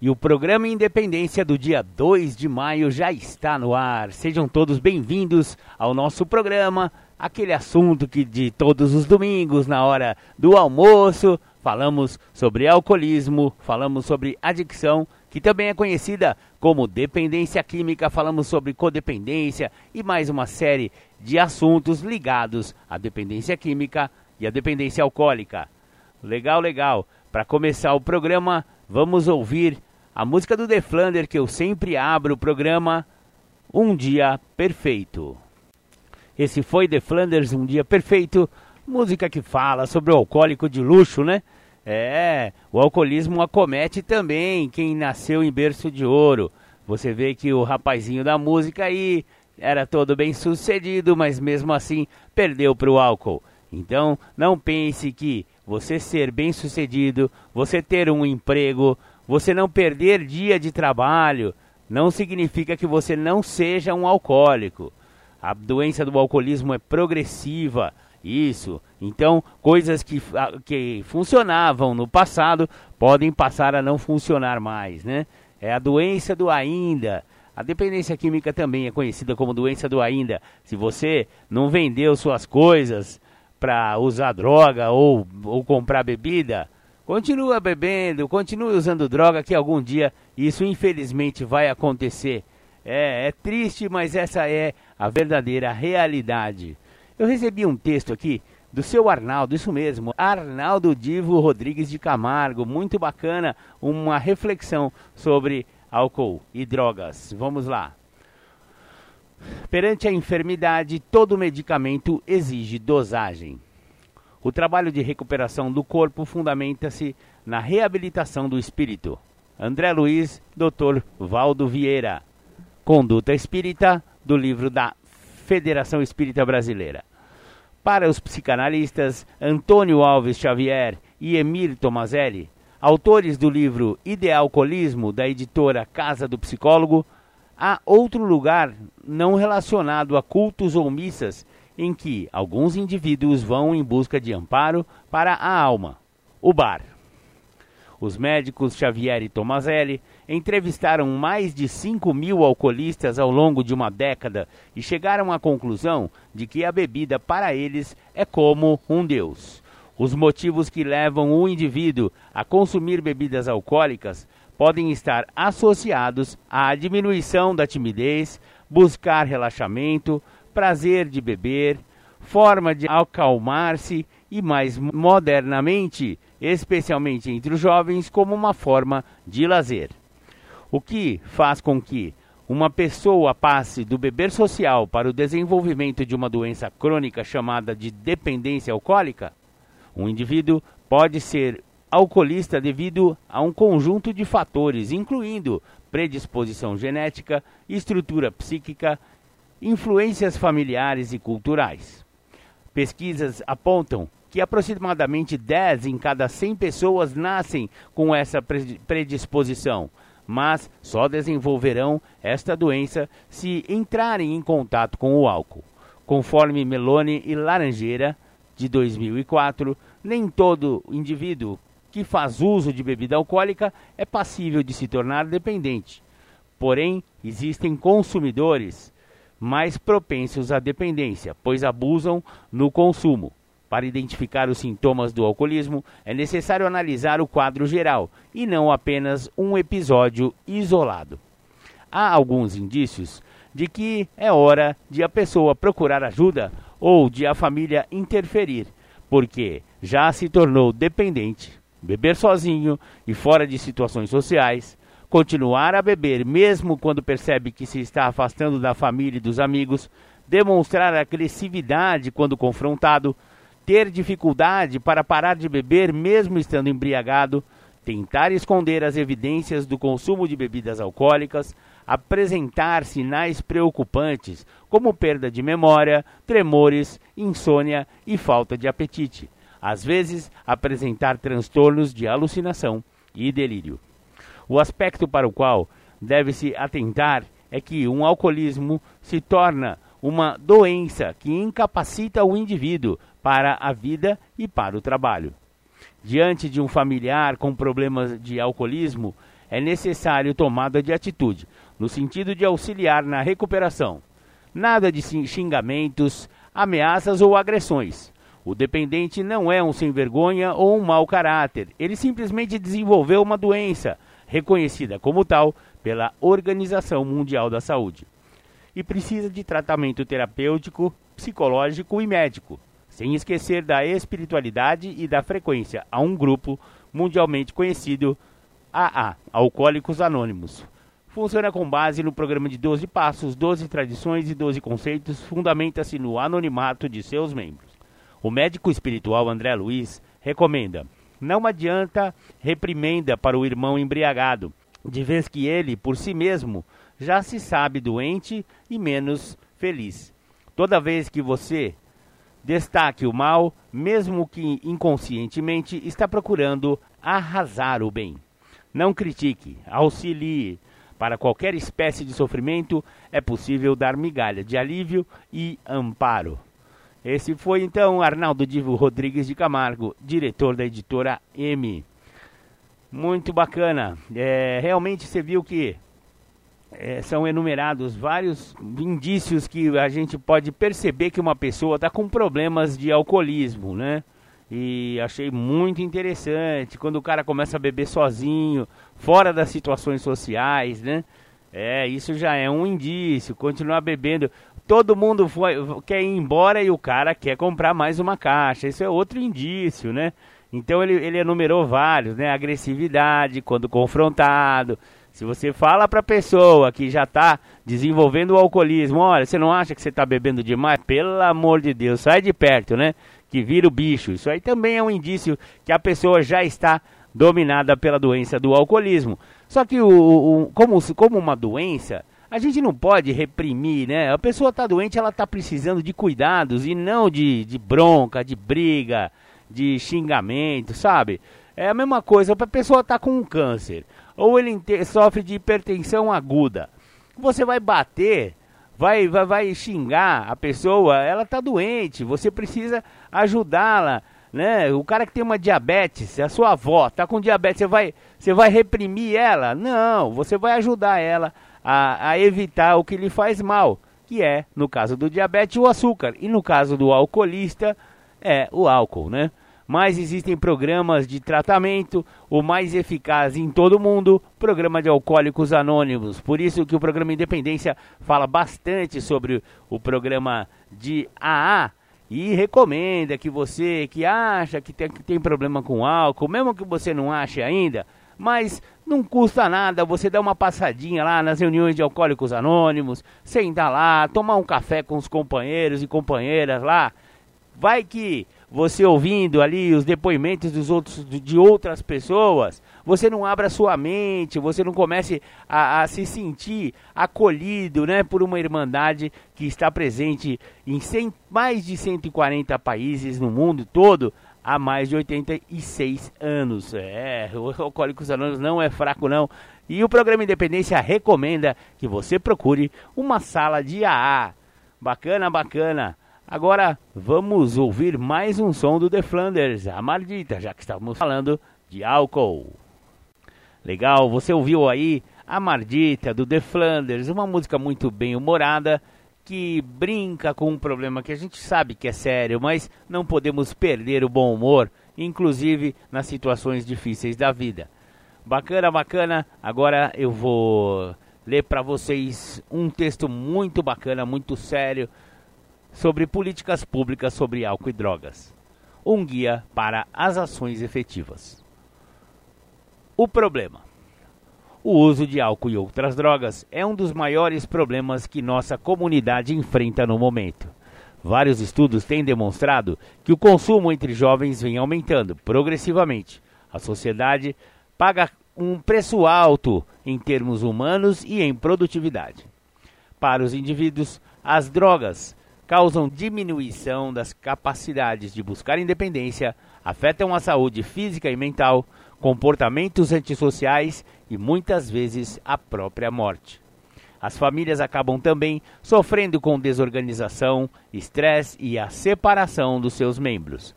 e o programa Independência do dia 2 de maio já está no ar. Sejam todos bem-vindos ao nosso programa, aquele assunto que de todos os domingos, na hora do almoço, falamos sobre alcoolismo, falamos sobre adicção, que também é conhecida como dependência química, falamos sobre codependência e mais uma série de assuntos ligados à dependência química e à dependência alcoólica. Legal, legal. Para começar o programa, vamos ouvir a música do The Flander que eu sempre abro o programa Um Dia Perfeito. Esse foi The Flanders Um Dia Perfeito, música que fala sobre o alcoólico de luxo, né? É, o alcoolismo acomete também quem nasceu em berço de ouro. Você vê que o rapazinho da música aí era todo bem sucedido, mas mesmo assim perdeu para o álcool. Então, não pense que você ser bem sucedido, você ter um emprego, você não perder dia de trabalho, não significa que você não seja um alcoólico. A doença do alcoolismo é progressiva, isso. Então, coisas que, que funcionavam no passado podem passar a não funcionar mais, né? É a doença do ainda. A dependência química também é conhecida como doença do ainda. Se você não vendeu suas coisas, para usar droga ou, ou comprar bebida, continua bebendo, continue usando droga, que algum dia isso infelizmente vai acontecer. É, é triste, mas essa é a verdadeira realidade. Eu recebi um texto aqui do seu Arnaldo, isso mesmo, Arnaldo Divo Rodrigues de Camargo, muito bacana, uma reflexão sobre álcool e drogas. Vamos lá. Perante a enfermidade, todo medicamento exige dosagem. O trabalho de recuperação do corpo fundamenta-se na reabilitação do espírito. André Luiz, Dr. Valdo Vieira. Conduta Espírita, do livro da Federação Espírita Brasileira. Para os psicanalistas Antônio Alves Xavier e Emir Tomazelli, autores do livro Idealcolismo, da editora Casa do Psicólogo, há outro lugar não relacionado a cultos ou missas em que alguns indivíduos vão em busca de amparo para a alma: o bar. Os médicos Xavier e Tomazelli entrevistaram mais de 5 mil alcoolistas ao longo de uma década e chegaram à conclusão de que a bebida para eles é como um deus. Os motivos que levam o indivíduo a consumir bebidas alcoólicas podem estar associados à diminuição da timidez, buscar relaxamento, prazer de beber, forma de acalmar-se e mais modernamente, especialmente entre os jovens, como uma forma de lazer. O que faz com que uma pessoa passe do beber social para o desenvolvimento de uma doença crônica chamada de dependência alcoólica? Um indivíduo pode ser alcoolista devido a um conjunto de fatores, incluindo predisposição genética, estrutura psíquica, influências familiares e culturais. Pesquisas apontam que aproximadamente 10 em cada 100 pessoas nascem com essa predisposição, mas só desenvolverão esta doença se entrarem em contato com o álcool. Conforme Meloni e Laranjeira, de 2004, nem todo indivíduo que faz uso de bebida alcoólica é passível de se tornar dependente. Porém, existem consumidores mais propensos à dependência, pois abusam no consumo. Para identificar os sintomas do alcoolismo, é necessário analisar o quadro geral e não apenas um episódio isolado. Há alguns indícios de que é hora de a pessoa procurar ajuda ou de a família interferir, porque já se tornou dependente beber sozinho e fora de situações sociais, continuar a beber mesmo quando percebe que se está afastando da família e dos amigos, demonstrar agressividade quando confrontado, ter dificuldade para parar de beber mesmo estando embriagado, tentar esconder as evidências do consumo de bebidas alcoólicas, apresentar sinais preocupantes como perda de memória, tremores, insônia e falta de apetite. Às vezes, apresentar transtornos de alucinação e delírio. O aspecto para o qual deve-se atentar é que um alcoolismo se torna uma doença que incapacita o indivíduo para a vida e para o trabalho. Diante de um familiar com problemas de alcoolismo, é necessário tomada de atitude, no sentido de auxiliar na recuperação. Nada de xingamentos, ameaças ou agressões. O dependente não é um sem-vergonha ou um mau caráter. Ele simplesmente desenvolveu uma doença, reconhecida como tal pela Organização Mundial da Saúde. E precisa de tratamento terapêutico, psicológico e médico sem esquecer da espiritualidade e da frequência a um grupo mundialmente conhecido, AA, Alcoólicos Anônimos. Funciona com base no programa de 12 passos, 12 tradições e 12 conceitos, fundamenta-se no anonimato de seus membros. O médico espiritual André Luiz recomenda: não adianta reprimenda para o irmão embriagado, de vez que ele, por si mesmo, já se sabe doente e menos feliz. Toda vez que você Destaque o mal, mesmo que inconscientemente, está procurando arrasar o bem. Não critique, auxilie. Para qualquer espécie de sofrimento é possível dar migalha de alívio e amparo. Esse foi então Arnaldo Divo Rodrigues de Camargo, diretor da editora M. Muito bacana. É, realmente você viu que é, são enumerados vários indícios que a gente pode perceber que uma pessoa está com problemas de alcoolismo, né? E achei muito interessante quando o cara começa a beber sozinho, fora das situações sociais, né? É, isso já é um indício. Continuar bebendo, todo mundo foi, quer ir embora e o cara quer comprar mais uma caixa. Isso é outro indício, né? Então ele, ele enumerou vários, né? Agressividade quando confrontado, se você fala para a pessoa que já está desenvolvendo o alcoolismo, olha, você não acha que você está bebendo demais? Pelo amor de Deus, sai de perto, né? Que vira o bicho. Isso aí também é um indício que a pessoa já está dominada pela doença do alcoolismo. Só que o, o como, como uma doença, a gente não pode reprimir, né? A pessoa está doente, ela está precisando de cuidados e não de, de bronca, de briga, de xingamento, sabe? É a mesma coisa, a pessoa está com um câncer ou ele sofre de hipertensão aguda. Você vai bater, vai, vai, vai xingar a pessoa, ela está doente, você precisa ajudá-la. Né? O cara que tem uma diabetes, a sua avó está com diabetes, você vai, você vai reprimir ela? Não, você vai ajudar ela a, a evitar o que lhe faz mal, que é, no caso do diabetes, o açúcar, e no caso do alcoolista, é o álcool, né? mas existem programas de tratamento, o mais eficaz em todo o mundo, programa de alcoólicos anônimos. Por isso que o programa Independência fala bastante sobre o programa de AA e recomenda que você que acha que tem, que tem problema com álcool, mesmo que você não ache ainda, mas não custa nada você dar uma passadinha lá nas reuniões de alcoólicos anônimos, sentar lá, tomar um café com os companheiros e companheiras lá. Vai que você ouvindo ali os depoimentos dos outros, de outras pessoas, você não abra sua mente, você não comece a, a, se sentir acolhido né, por uma irmandade que está presente em 100, mais de 140 países no mundo todo há mais de 86 anos. É, o Alcoólicos Anônimos não é fraco não. E o programa Independência recomenda que você procure uma sala de AA. Bacana, bacana. Agora vamos ouvir mais um som do The Flanders, a Maldita, já que estamos falando de álcool. Legal, você ouviu aí a Mardita do The Flanders, uma música muito bem humorada que brinca com um problema que a gente sabe que é sério, mas não podemos perder o bom humor, inclusive nas situações difíceis da vida. Bacana, bacana. Agora eu vou ler para vocês um texto muito bacana, muito sério sobre políticas públicas sobre álcool e drogas. Um guia para as ações efetivas. O problema. O uso de álcool e outras drogas é um dos maiores problemas que nossa comunidade enfrenta no momento. Vários estudos têm demonstrado que o consumo entre jovens vem aumentando progressivamente. A sociedade paga um preço alto em termos humanos e em produtividade. Para os indivíduos, as drogas causam diminuição das capacidades de buscar independência, afetam a saúde física e mental, comportamentos antissociais e muitas vezes a própria morte. As famílias acabam também sofrendo com desorganização, estresse e a separação dos seus membros.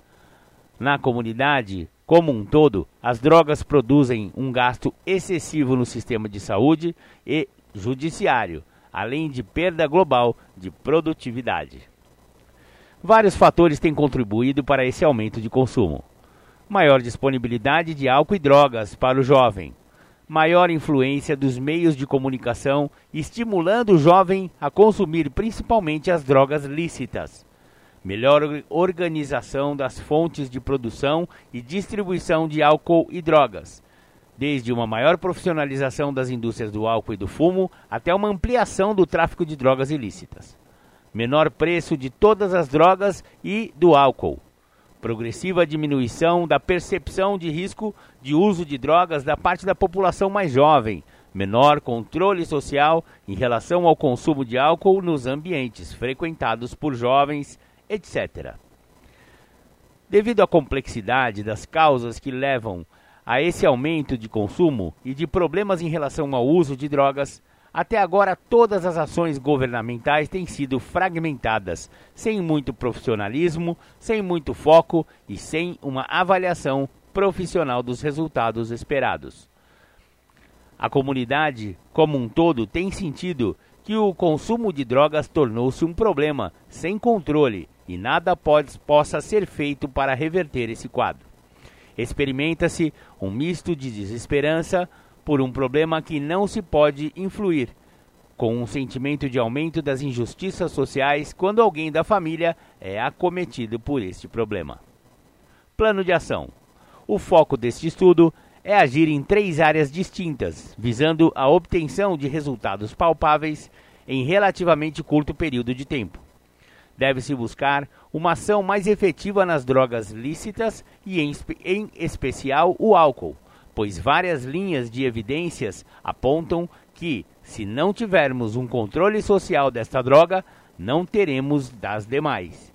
Na comunidade como um todo, as drogas produzem um gasto excessivo no sistema de saúde e judiciário, além de perda global de produtividade. Vários fatores têm contribuído para esse aumento de consumo. Maior disponibilidade de álcool e drogas para o jovem, maior influência dos meios de comunicação, estimulando o jovem a consumir principalmente as drogas lícitas. Melhor organização das fontes de produção e distribuição de álcool e drogas, desde uma maior profissionalização das indústrias do álcool e do fumo até uma ampliação do tráfico de drogas ilícitas. Menor preço de todas as drogas e do álcool progressiva diminuição da percepção de risco de uso de drogas da parte da população mais jovem, menor controle social em relação ao consumo de álcool nos ambientes frequentados por jovens, etc. Devido à complexidade das causas que levam a esse aumento de consumo e de problemas em relação ao uso de drogas, até agora, todas as ações governamentais têm sido fragmentadas, sem muito profissionalismo, sem muito foco e sem uma avaliação profissional dos resultados esperados. A comunidade, como um todo, tem sentido que o consumo de drogas tornou-se um problema sem controle e nada pode, possa ser feito para reverter esse quadro. Experimenta-se um misto de desesperança, por um problema que não se pode influir, com um sentimento de aumento das injustiças sociais quando alguém da família é acometido por este problema. Plano de ação: O foco deste estudo é agir em três áreas distintas, visando a obtenção de resultados palpáveis em relativamente curto período de tempo. Deve-se buscar uma ação mais efetiva nas drogas lícitas e, em, em especial, o álcool pois várias linhas de evidências apontam que, se não tivermos um controle social desta droga, não teremos das demais.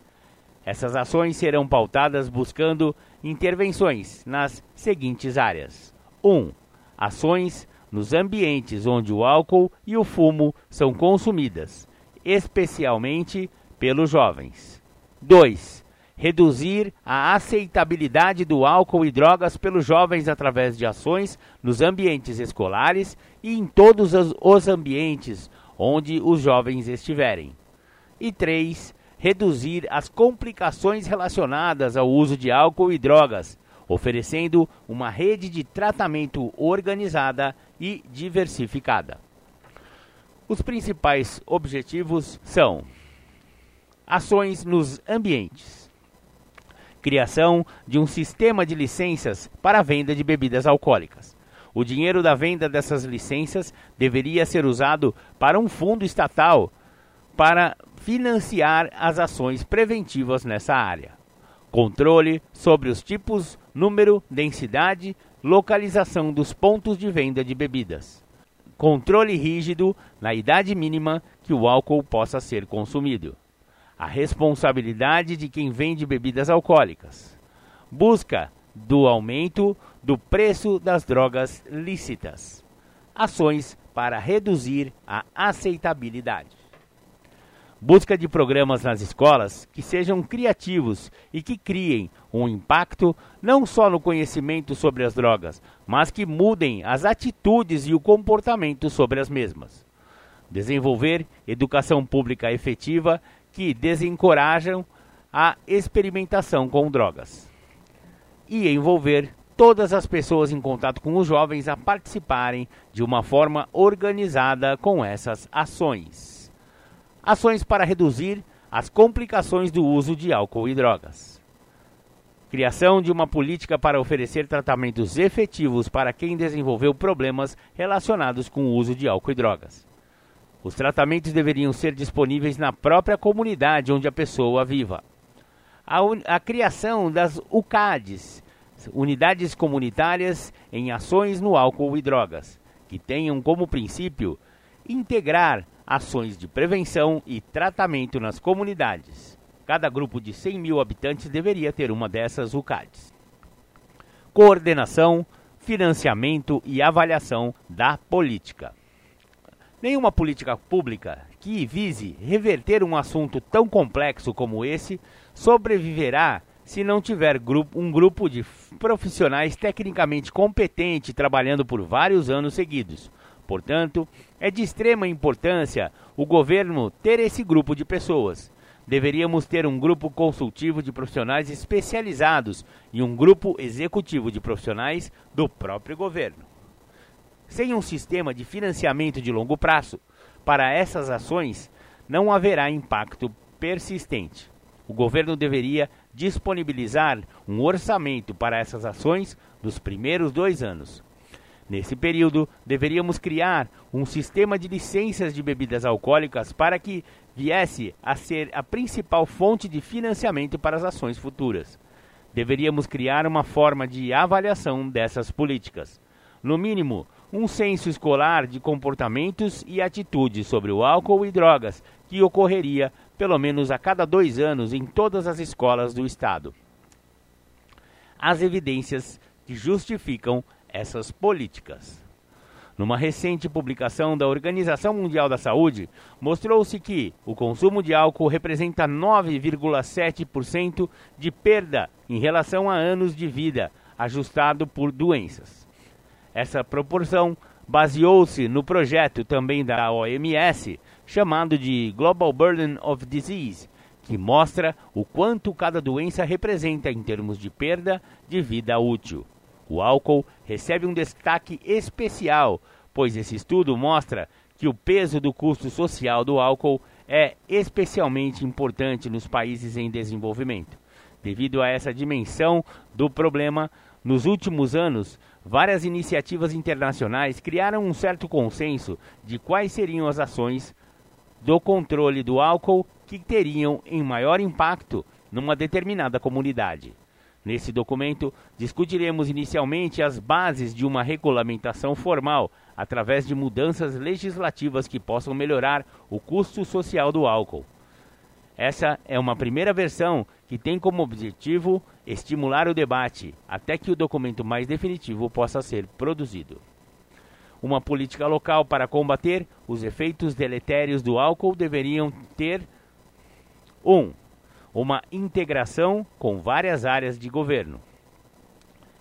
Essas ações serão pautadas buscando intervenções nas seguintes áreas: 1. Um, ações nos ambientes onde o álcool e o fumo são consumidas, especialmente pelos jovens. 2 reduzir a aceitabilidade do álcool e drogas pelos jovens através de ações nos ambientes escolares e em todos os ambientes onde os jovens estiverem. E 3. Reduzir as complicações relacionadas ao uso de álcool e drogas, oferecendo uma rede de tratamento organizada e diversificada. Os principais objetivos são ações nos ambientes criação de um sistema de licenças para a venda de bebidas alcoólicas. O dinheiro da venda dessas licenças deveria ser usado para um fundo estatal para financiar as ações preventivas nessa área. Controle sobre os tipos, número, densidade, localização dos pontos de venda de bebidas. Controle rígido na idade mínima que o álcool possa ser consumido a responsabilidade de quem vende bebidas alcoólicas. Busca do aumento do preço das drogas lícitas. Ações para reduzir a aceitabilidade. Busca de programas nas escolas que sejam criativos e que criem um impacto não só no conhecimento sobre as drogas, mas que mudem as atitudes e o comportamento sobre as mesmas. Desenvolver educação pública efetiva que desencorajam a experimentação com drogas e envolver todas as pessoas em contato com os jovens a participarem de uma forma organizada com essas ações. Ações para reduzir as complicações do uso de álcool e drogas. Criação de uma política para oferecer tratamentos efetivos para quem desenvolveu problemas relacionados com o uso de álcool e drogas. Os tratamentos deveriam ser disponíveis na própria comunidade onde a pessoa viva. A, a criação das UCADs, unidades comunitárias em ações no álcool e drogas, que tenham como princípio integrar ações de prevenção e tratamento nas comunidades. Cada grupo de 100 mil habitantes deveria ter uma dessas UCADs. Coordenação, financiamento e avaliação da política. Nenhuma política pública que vise reverter um assunto tão complexo como esse sobreviverá se não tiver um grupo de profissionais tecnicamente competente trabalhando por vários anos seguidos. Portanto, é de extrema importância o governo ter esse grupo de pessoas. Deveríamos ter um grupo consultivo de profissionais especializados e um grupo executivo de profissionais do próprio governo. Sem um sistema de financiamento de longo prazo para essas ações, não haverá impacto persistente. O governo deveria disponibilizar um orçamento para essas ações nos primeiros dois anos. Nesse período, deveríamos criar um sistema de licenças de bebidas alcoólicas para que viesse a ser a principal fonte de financiamento para as ações futuras. Deveríamos criar uma forma de avaliação dessas políticas. No mínimo, um censo escolar de comportamentos e atitudes sobre o álcool e drogas que ocorreria pelo menos a cada dois anos em todas as escolas do Estado. As evidências que justificam essas políticas. Numa recente publicação da Organização Mundial da Saúde, mostrou-se que o consumo de álcool representa 9,7% de perda em relação a anos de vida, ajustado por doenças. Essa proporção baseou-se no projeto também da OMS, chamado de Global Burden of Disease, que mostra o quanto cada doença representa em termos de perda de vida útil. O álcool recebe um destaque especial, pois esse estudo mostra que o peso do custo social do álcool é especialmente importante nos países em desenvolvimento. Devido a essa dimensão do problema, nos últimos anos, várias iniciativas internacionais criaram um certo consenso de quais seriam as ações do controle do álcool que teriam em maior impacto numa determinada comunidade. Nesse documento, discutiremos inicialmente as bases de uma regulamentação formal, através de mudanças legislativas que possam melhorar o custo social do álcool. Essa é uma primeira versão que tem como objetivo estimular o debate até que o documento mais definitivo possa ser produzido. Uma política local para combater os efeitos deletérios do álcool deveriam ter 1. Um, uma integração com várias áreas de governo.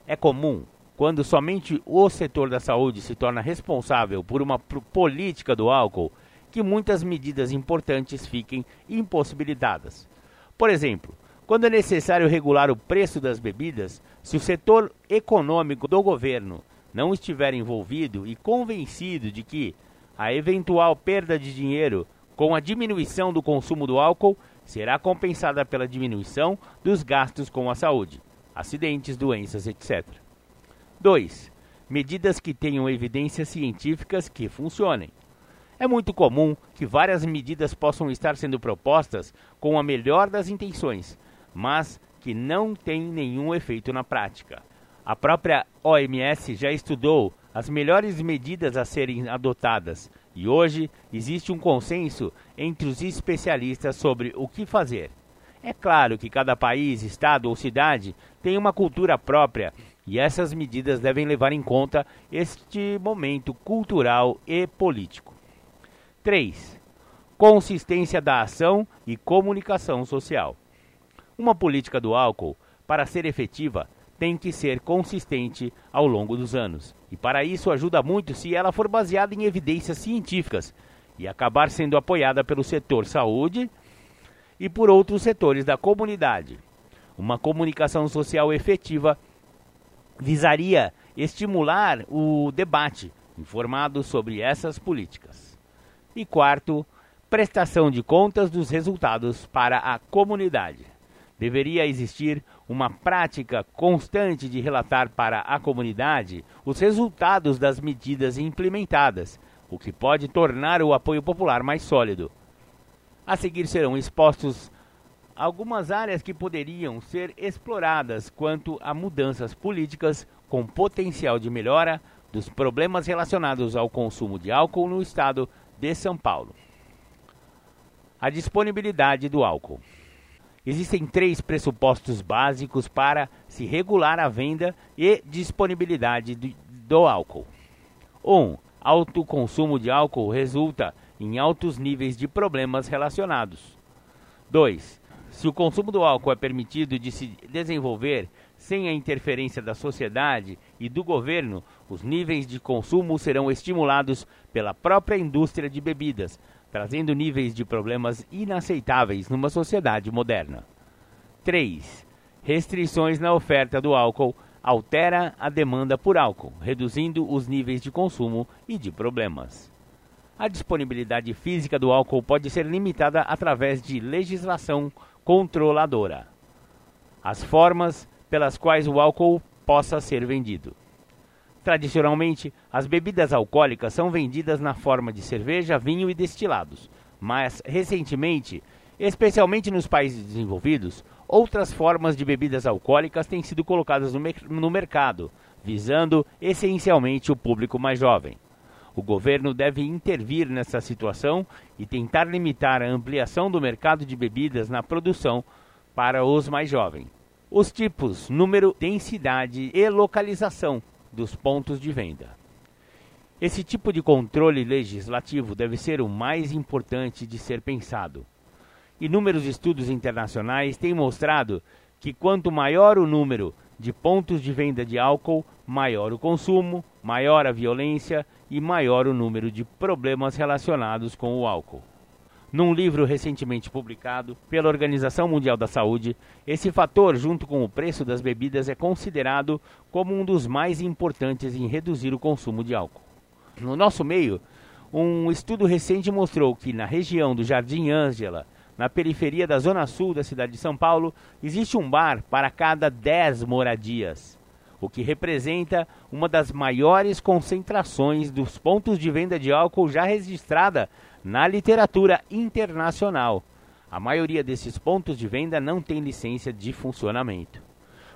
É comum, quando somente o setor da saúde se torna responsável por uma política do álcool, que muitas medidas importantes fiquem impossibilitadas. Por exemplo, quando é necessário regular o preço das bebidas, se o setor econômico do governo não estiver envolvido e convencido de que a eventual perda de dinheiro com a diminuição do consumo do álcool será compensada pela diminuição dos gastos com a saúde, acidentes, doenças, etc. 2. Medidas que tenham evidências científicas que funcionem. É muito comum que várias medidas possam estar sendo propostas com a melhor das intenções, mas que não têm nenhum efeito na prática. A própria OMS já estudou as melhores medidas a serem adotadas e hoje existe um consenso entre os especialistas sobre o que fazer. É claro que cada país, estado ou cidade tem uma cultura própria e essas medidas devem levar em conta este momento cultural e político. 3. Consistência da ação e comunicação social. Uma política do álcool, para ser efetiva, tem que ser consistente ao longo dos anos. E para isso ajuda muito se ela for baseada em evidências científicas e acabar sendo apoiada pelo setor saúde e por outros setores da comunidade. Uma comunicação social efetiva visaria estimular o debate informado sobre essas políticas. E quarto, prestação de contas dos resultados para a comunidade. Deveria existir uma prática constante de relatar para a comunidade os resultados das medidas implementadas, o que pode tornar o apoio popular mais sólido. A seguir serão expostos algumas áreas que poderiam ser exploradas quanto a mudanças políticas com potencial de melhora dos problemas relacionados ao consumo de álcool no estado de São Paulo. A disponibilidade do álcool. Existem três pressupostos básicos para se regular a venda e disponibilidade do álcool. 1. Um, alto consumo de álcool resulta em altos níveis de problemas relacionados. 2. Se o consumo do álcool é permitido de se desenvolver sem a interferência da sociedade e do governo, os níveis de consumo serão estimulados pela própria indústria de bebidas, trazendo níveis de problemas inaceitáveis numa sociedade moderna. 3. Restrições na oferta do álcool altera a demanda por álcool, reduzindo os níveis de consumo e de problemas. A disponibilidade física do álcool pode ser limitada através de legislação controladora. As formas pelas quais o álcool possa ser vendido. Tradicionalmente, as bebidas alcoólicas são vendidas na forma de cerveja, vinho e destilados, mas recentemente, especialmente nos países desenvolvidos, outras formas de bebidas alcoólicas têm sido colocadas no, no mercado, visando essencialmente o público mais jovem. O governo deve intervir nessa situação e tentar limitar a ampliação do mercado de bebidas na produção para os mais jovens. Os tipos, número, densidade e localização dos pontos de venda. Esse tipo de controle legislativo deve ser o mais importante de ser pensado. Inúmeros estudos internacionais têm mostrado que quanto maior o número de pontos de venda de álcool, maior o consumo, maior a violência e maior o número de problemas relacionados com o álcool. Num livro recentemente publicado pela Organização Mundial da Saúde, esse fator, junto com o preço das bebidas, é considerado como um dos mais importantes em reduzir o consumo de álcool. No nosso meio, um estudo recente mostrou que na região do Jardim Ângela, na periferia da zona sul da cidade de São Paulo, existe um bar para cada 10 moradias, o que representa uma das maiores concentrações dos pontos de venda de álcool já registrada na literatura internacional. A maioria desses pontos de venda não tem licença de funcionamento.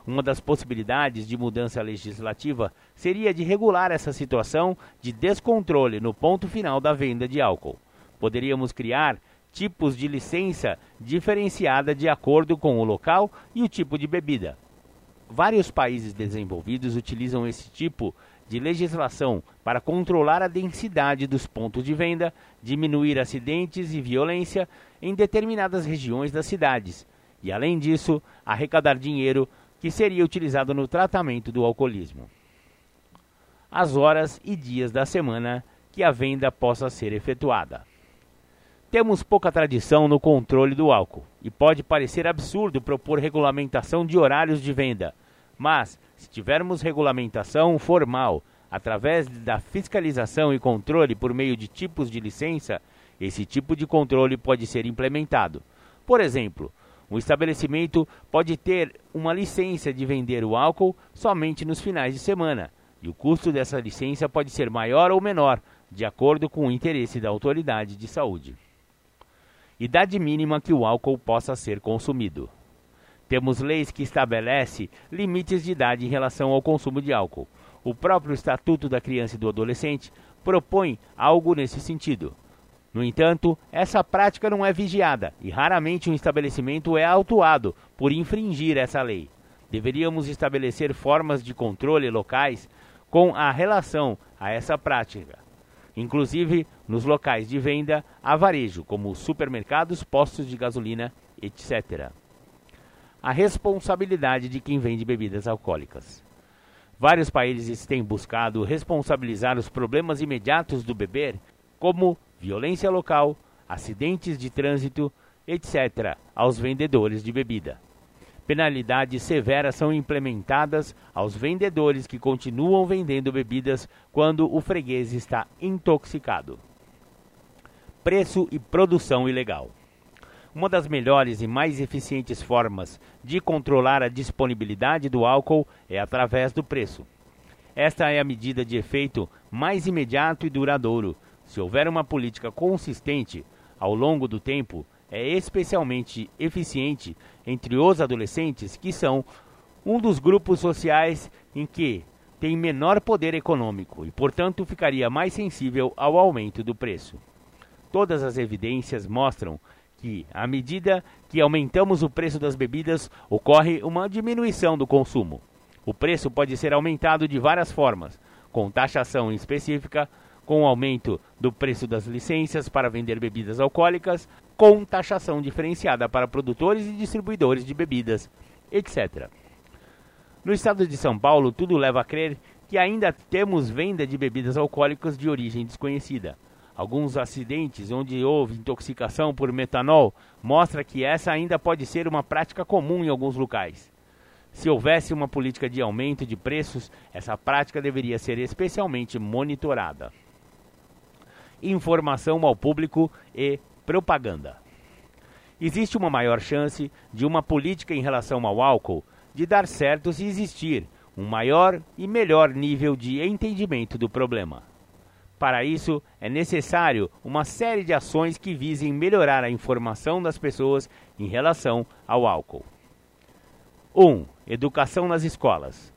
Uma das possibilidades de mudança legislativa seria de regular essa situação de descontrole no ponto final da venda de álcool. Poderíamos criar tipos de licença diferenciada de acordo com o local e o tipo de bebida. Vários países desenvolvidos utilizam esse tipo de legislação para controlar a densidade dos pontos de venda, diminuir acidentes e violência em determinadas regiões das cidades e, além disso, arrecadar dinheiro que seria utilizado no tratamento do alcoolismo. As horas e dias da semana que a venda possa ser efetuada. Temos pouca tradição no controle do álcool e pode parecer absurdo propor regulamentação de horários de venda, mas se tivermos regulamentação formal através da fiscalização e controle por meio de tipos de licença, esse tipo de controle pode ser implementado. Por exemplo, um estabelecimento pode ter uma licença de vender o álcool somente nos finais de semana, e o custo dessa licença pode ser maior ou menor, de acordo com o interesse da autoridade de saúde idade mínima que o álcool possa ser consumido. Temos leis que estabelecem limites de idade em relação ao consumo de álcool. O próprio Estatuto da Criança e do Adolescente propõe algo nesse sentido. No entanto, essa prática não é vigiada e raramente um estabelecimento é autuado por infringir essa lei. Deveríamos estabelecer formas de controle locais com a relação a essa prática inclusive nos locais de venda a varejo, como supermercados, postos de gasolina, etc. A responsabilidade de quem vende bebidas alcoólicas. Vários países têm buscado responsabilizar os problemas imediatos do beber, como violência local, acidentes de trânsito, etc., aos vendedores de bebida. Penalidades severas são implementadas aos vendedores que continuam vendendo bebidas quando o freguês está intoxicado. Preço e produção ilegal. Uma das melhores e mais eficientes formas de controlar a disponibilidade do álcool é através do preço. Esta é a medida de efeito mais imediato e duradouro. Se houver uma política consistente ao longo do tempo, é especialmente eficiente entre os adolescentes, que são um dos grupos sociais em que tem menor poder econômico e, portanto, ficaria mais sensível ao aumento do preço. Todas as evidências mostram que, à medida que aumentamos o preço das bebidas, ocorre uma diminuição do consumo. O preço pode ser aumentado de várias formas, com taxação específica, com aumento do preço das licenças para vender bebidas alcoólicas, com taxação diferenciada para produtores e distribuidores de bebidas, etc. No estado de São Paulo, tudo leva a crer que ainda temos venda de bebidas alcoólicas de origem desconhecida. Alguns acidentes onde houve intoxicação por metanol mostra que essa ainda pode ser uma prática comum em alguns locais. Se houvesse uma política de aumento de preços, essa prática deveria ser especialmente monitorada. Informação ao público e propaganda. Existe uma maior chance de uma política em relação ao álcool de dar certo se existir um maior e melhor nível de entendimento do problema. Para isso, é necessário uma série de ações que visem melhorar a informação das pessoas em relação ao álcool. 1. Um, educação nas escolas.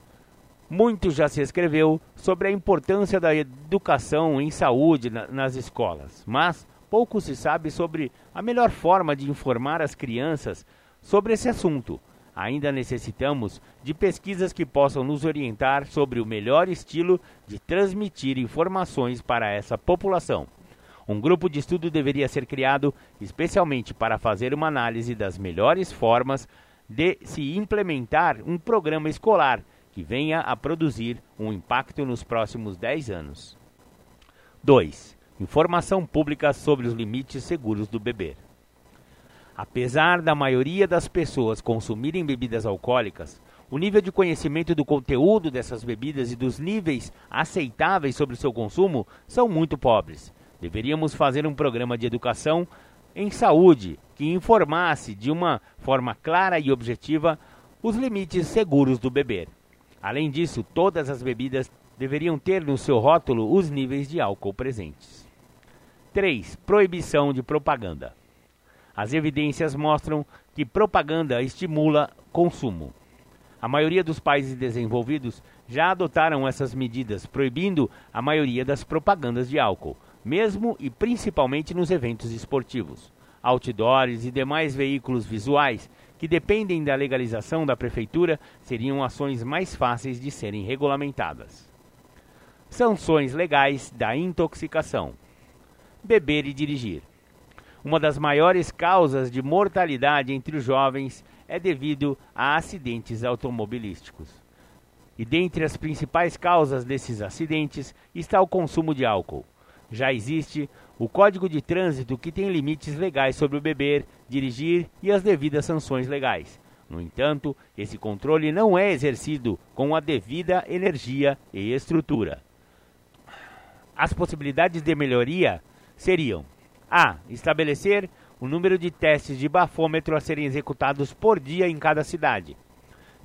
Muito já se escreveu sobre a importância da educação em saúde na, nas escolas, mas pouco se sabe sobre a melhor forma de informar as crianças sobre esse assunto. Ainda necessitamos de pesquisas que possam nos orientar sobre o melhor estilo de transmitir informações para essa população. Um grupo de estudo deveria ser criado especialmente para fazer uma análise das melhores formas de se implementar um programa escolar que venha a produzir um impacto nos próximos 10 anos. 2. Informação pública sobre os limites seguros do beber. Apesar da maioria das pessoas consumirem bebidas alcoólicas, o nível de conhecimento do conteúdo dessas bebidas e dos níveis aceitáveis sobre o seu consumo são muito pobres. Deveríamos fazer um programa de educação em saúde que informasse de uma forma clara e objetiva os limites seguros do beber. Além disso, todas as bebidas deveriam ter no seu rótulo os níveis de álcool presentes. 3. Proibição de propaganda. As evidências mostram que propaganda estimula consumo. A maioria dos países desenvolvidos já adotaram essas medidas, proibindo a maioria das propagandas de álcool, mesmo e principalmente nos eventos esportivos. Outdoors e demais veículos visuais que dependem da legalização da prefeitura seriam ações mais fáceis de serem regulamentadas. Sanções legais da intoxicação beber e dirigir. Uma das maiores causas de mortalidade entre os jovens é devido a acidentes automobilísticos. E dentre as principais causas desses acidentes está o consumo de álcool. Já existe o Código de Trânsito que tem limites legais sobre o beber, dirigir e as devidas sanções legais. No entanto, esse controle não é exercido com a devida energia e estrutura. As possibilidades de melhoria seriam: A. Estabelecer o número de testes de bafômetro a serem executados por dia em cada cidade.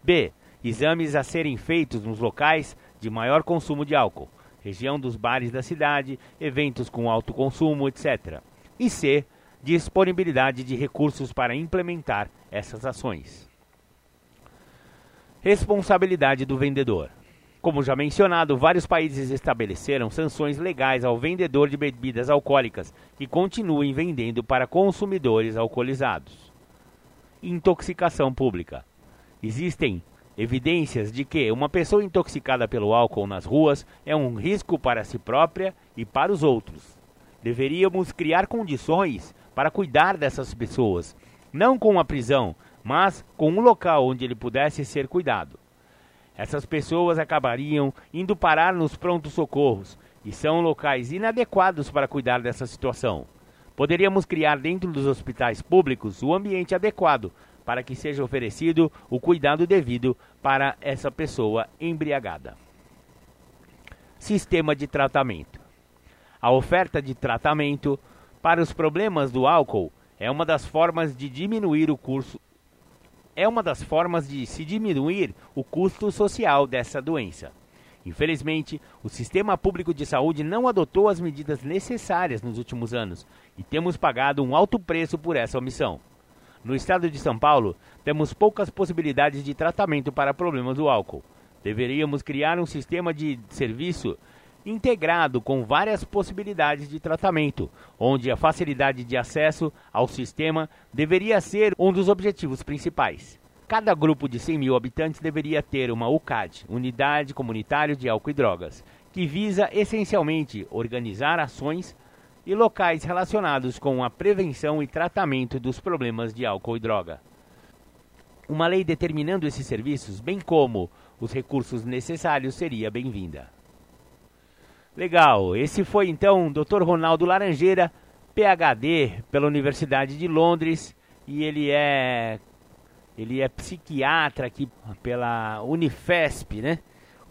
B. Exames a serem feitos nos locais de maior consumo de álcool, região dos bares da cidade, eventos com alto consumo, etc. E C. Disponibilidade de recursos para implementar essas ações. Responsabilidade do vendedor. Como já mencionado, vários países estabeleceram sanções legais ao vendedor de bebidas alcoólicas que continuem vendendo para consumidores alcoolizados. Intoxicação pública. Existem evidências de que uma pessoa intoxicada pelo álcool nas ruas é um risco para si própria e para os outros. Deveríamos criar condições para cuidar dessas pessoas, não com uma prisão, mas com um local onde ele pudesse ser cuidado. Essas pessoas acabariam indo parar nos prontos socorros e são locais inadequados para cuidar dessa situação. Poderíamos criar dentro dos hospitais públicos o ambiente adequado para que seja oferecido o cuidado devido para essa pessoa embriagada. Sistema de tratamento. A oferta de tratamento para os problemas do álcool é uma das formas de diminuir o curso é uma das formas de se diminuir o custo social dessa doença. Infelizmente, o sistema público de saúde não adotou as medidas necessárias nos últimos anos e temos pagado um alto preço por essa omissão. No estado de São Paulo, temos poucas possibilidades de tratamento para problemas do álcool. Deveríamos criar um sistema de serviço integrado com várias possibilidades de tratamento, onde a facilidade de acesso ao sistema deveria ser um dos objetivos principais. Cada grupo de 100 mil habitantes deveria ter uma UCAD, Unidade Comunitária de Álcool e Drogas, que visa essencialmente organizar ações e locais relacionados com a prevenção e tratamento dos problemas de álcool e droga. Uma lei determinando esses serviços, bem como os recursos necessários, seria bem-vinda. Legal, esse foi então o Dr. Ronaldo Laranjeira, PhD pela Universidade de Londres, e ele é ele é psiquiatra aqui pela Unifesp, né?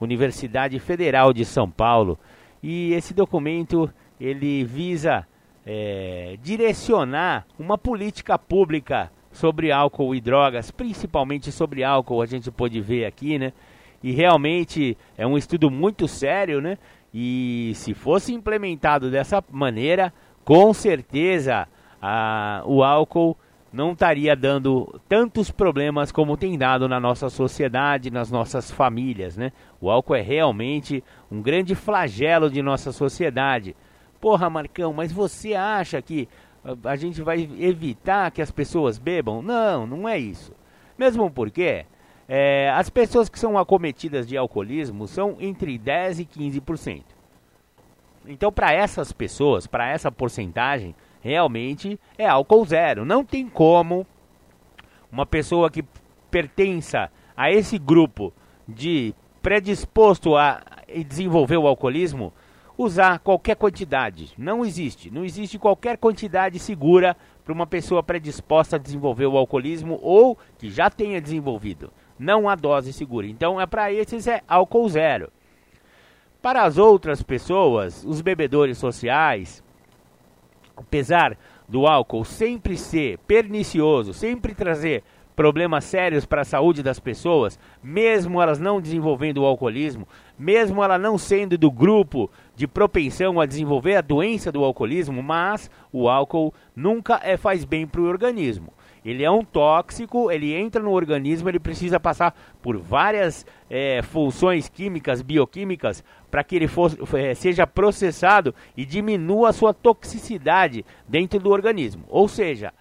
Universidade Federal de São Paulo. E esse documento ele visa é, direcionar uma política pública sobre álcool e drogas, principalmente sobre álcool, a gente pode ver aqui, né? E realmente é um estudo muito sério, né? E se fosse implementado dessa maneira, com certeza a, o álcool não estaria dando tantos problemas como tem dado na nossa sociedade, nas nossas famílias, né? O álcool é realmente um grande flagelo de nossa sociedade. Porra, Marcão, mas você acha que a gente vai evitar que as pessoas bebam? Não, não é isso. Mesmo porque é, as pessoas que são acometidas de alcoolismo são entre 10% e 15%. Então, para essas pessoas, para essa porcentagem, realmente é álcool zero. Não tem como uma pessoa que pertença a esse grupo de predisposto a desenvolver o alcoolismo usar qualquer quantidade. Não existe. Não existe qualquer quantidade segura para uma pessoa predisposta a desenvolver o alcoolismo ou que já tenha desenvolvido não há dose segura. Então, é para esses é álcool zero. Para as outras pessoas, os bebedores sociais, apesar do álcool sempre ser pernicioso, sempre trazer problemas sérios para a saúde das pessoas, mesmo elas não desenvolvendo o alcoolismo, mesmo ela não sendo do grupo de propensão a desenvolver a doença do alcoolismo, mas o álcool nunca é, faz bem para o organismo. Ele é um tóxico, ele entra no organismo, ele precisa passar por várias é, funções químicas, bioquímicas, para que ele for, é, seja processado e diminua a sua toxicidade dentro do organismo. Ou seja,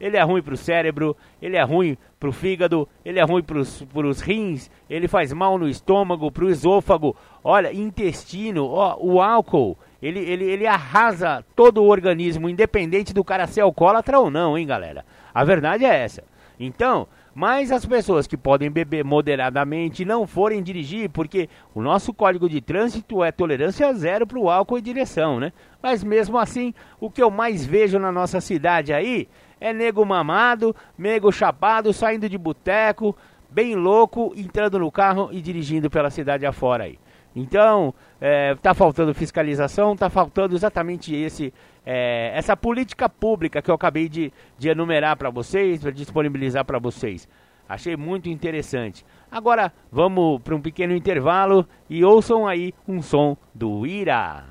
ele é ruim para o cérebro, ele é ruim para o fígado, ele é ruim para os rins, ele faz mal no estômago, para o esôfago. Olha, intestino, ó, o álcool, ele, ele, ele arrasa todo o organismo, independente do cara ser alcoólatra ou não, hein, galera? A verdade é essa. Então, mas as pessoas que podem beber moderadamente não forem dirigir, porque o nosso código de trânsito é tolerância zero para o álcool e direção, né? Mas mesmo assim, o que eu mais vejo na nossa cidade aí é nego mamado, nego chapado, saindo de boteco, bem louco, entrando no carro e dirigindo pela cidade afora aí. Então, está é, faltando fiscalização, está faltando exatamente esse é, essa política pública que eu acabei de, de enumerar para vocês, para disponibilizar para vocês. Achei muito interessante. Agora vamos para um pequeno intervalo e ouçam aí um som do Ira.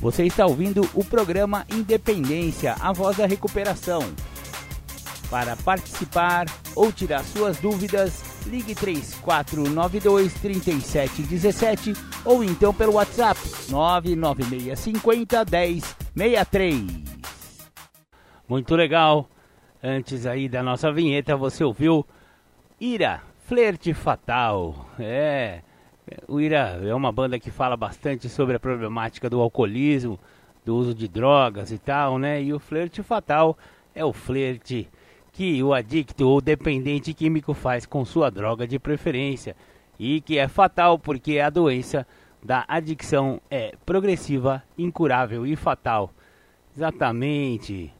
Você está ouvindo o programa Independência, a voz da recuperação. Para participar ou tirar suas dúvidas, ligue 3492 3717 ou então pelo WhatsApp 99650 1063. Muito legal. Antes aí da nossa vinheta, você ouviu Ira, Flerte Fatal. É, o Ira é uma banda que fala bastante sobre a problemática do alcoolismo, do uso de drogas e tal, né? E o flerte fatal é o flerte que o adicto ou dependente químico faz com sua droga de preferência e que é fatal porque a doença da adicção é progressiva, incurável e fatal. Exatamente.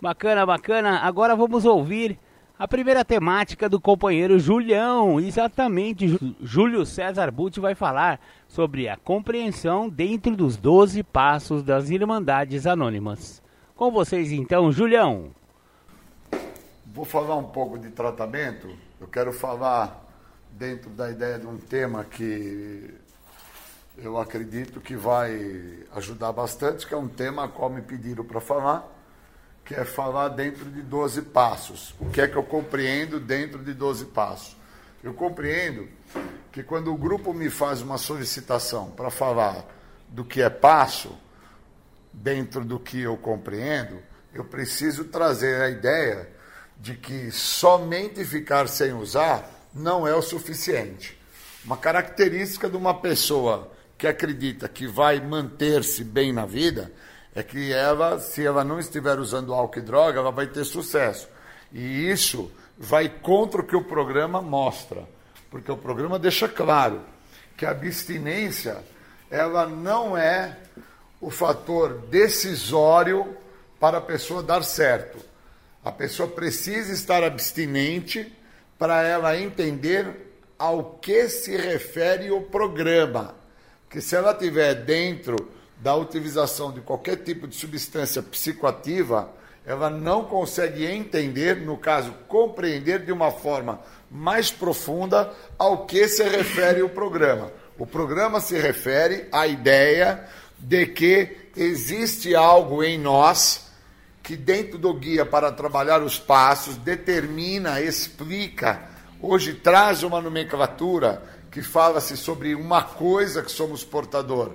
Bacana, bacana. Agora vamos ouvir A primeira temática do companheiro Julião, exatamente. Júlio César Butti vai falar sobre a compreensão dentro dos 12 passos das Irmandades Anônimas. Com vocês então, Julião. Vou falar um pouco de tratamento. Eu quero falar dentro da ideia de um tema que eu acredito que vai ajudar bastante, que é um tema a qual me pediram para falar, que é falar dentro de 12 passos. O que é que eu compreendo dentro de 12 passos? Eu compreendo que quando o grupo me faz uma solicitação para falar do que é passo, dentro do que eu compreendo, eu preciso trazer a ideia de que somente ficar sem usar não é o suficiente. Uma característica de uma pessoa que acredita que vai manter-se bem na vida é que ela, se ela não estiver usando álcool e droga, ela vai ter sucesso. E isso vai contra o que o programa mostra, porque o programa deixa claro que a abstinência ela não é o fator decisório para a pessoa dar certo. A pessoa precisa estar abstinente para ela entender ao que se refere o programa. Que se ela tiver dentro da utilização de qualquer tipo de substância psicoativa, ela não consegue entender, no caso, compreender de uma forma mais profunda ao que se refere o programa. O programa se refere à ideia de que existe algo em nós que, dentro do guia para trabalhar os passos, determina, explica, hoje traz uma nomenclatura que fala-se sobre uma coisa que somos portador,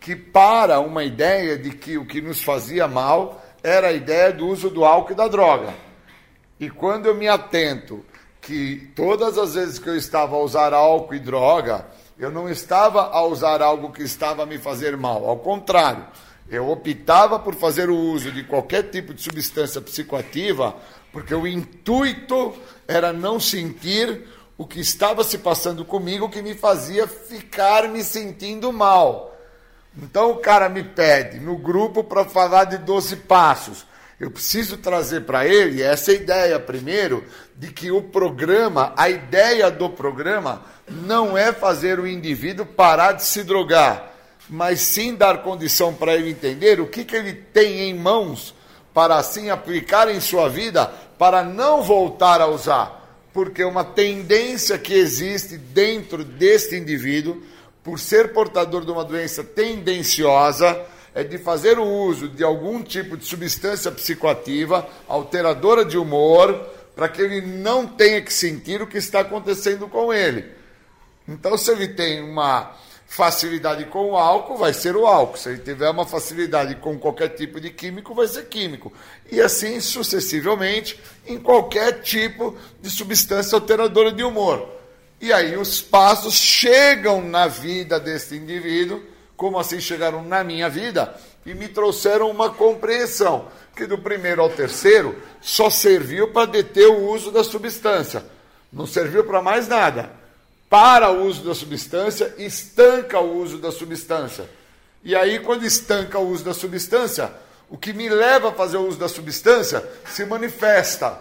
que para uma ideia de que o que nos fazia mal era a ideia do uso do álcool e da droga. E quando eu me atento que todas as vezes que eu estava a usar álcool e droga, eu não estava a usar algo que estava a me fazer mal. Ao contrário, eu optava por fazer o uso de qualquer tipo de substância psicoativa, porque o intuito era não sentir o que estava se passando comigo que me fazia ficar me sentindo mal. Então o cara me pede no grupo para falar de 12 passos. Eu preciso trazer para ele essa ideia primeiro de que o programa, a ideia do programa não é fazer o indivíduo parar de se drogar, mas sim dar condição para ele entender o que, que ele tem em mãos para assim aplicar em sua vida para não voltar a usar. Porque uma tendência que existe dentro deste indivíduo, por ser portador de uma doença tendenciosa, é de fazer o uso de algum tipo de substância psicoativa, alteradora de humor, para que ele não tenha que sentir o que está acontecendo com ele. Então, se ele tem uma facilidade com o álcool, vai ser o álcool. Se ele tiver uma facilidade com qualquer tipo de químico, vai ser químico. E assim sucessivamente em qualquer tipo de substância alteradora de humor. E aí os passos chegam na vida desse indivíduo como assim chegaram na minha vida e me trouxeram uma compreensão que do primeiro ao terceiro só serviu para deter o uso da substância, não serviu para mais nada. Para o uso da substância, estanca o uso da substância. E aí, quando estanca o uso da substância, o que me leva a fazer o uso da substância se manifesta,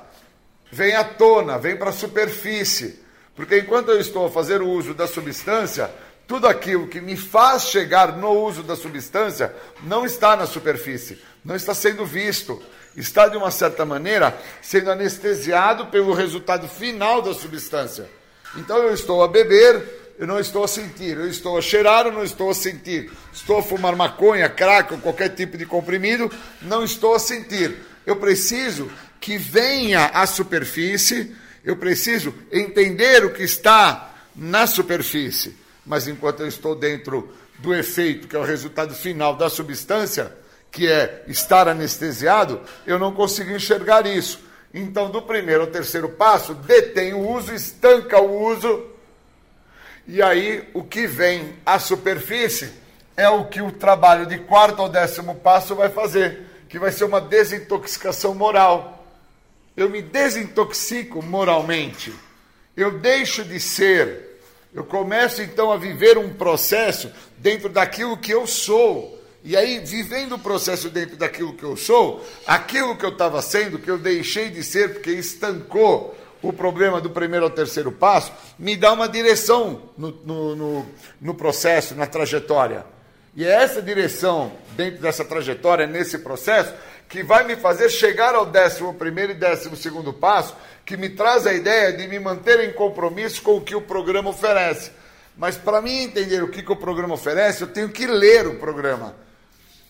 vem à tona, vem para a superfície. Porque enquanto eu estou a fazer o uso da substância, tudo aquilo que me faz chegar no uso da substância não está na superfície, não está sendo visto, está de uma certa maneira sendo anestesiado pelo resultado final da substância. Então eu estou a beber, eu não estou a sentir, eu estou a cheirar, eu não estou a sentir, estou a fumar maconha, crack ou qualquer tipo de comprimido, não estou a sentir. Eu preciso que venha à superfície, eu preciso entender o que está na superfície mas enquanto eu estou dentro do efeito, que é o resultado final da substância, que é estar anestesiado, eu não consigo enxergar isso. Então, do primeiro ao terceiro passo, detém o uso, estanca o uso, e aí o que vem à superfície é o que o trabalho de quarto ao décimo passo vai fazer, que vai ser uma desintoxicação moral. Eu me desintoxico moralmente. Eu deixo de ser eu começo então a viver um processo dentro daquilo que eu sou. E aí, vivendo o processo dentro daquilo que eu sou, aquilo que eu estava sendo, que eu deixei de ser, porque estancou o problema do primeiro ao terceiro passo, me dá uma direção no, no, no, no processo, na trajetória. E é essa direção, dentro dessa trajetória, nesse processo, que vai me fazer chegar ao décimo primeiro e décimo segundo passo, que me traz a ideia de me manter em compromisso com o que o programa oferece. Mas para mim entender o que, que o programa oferece, eu tenho que ler o programa.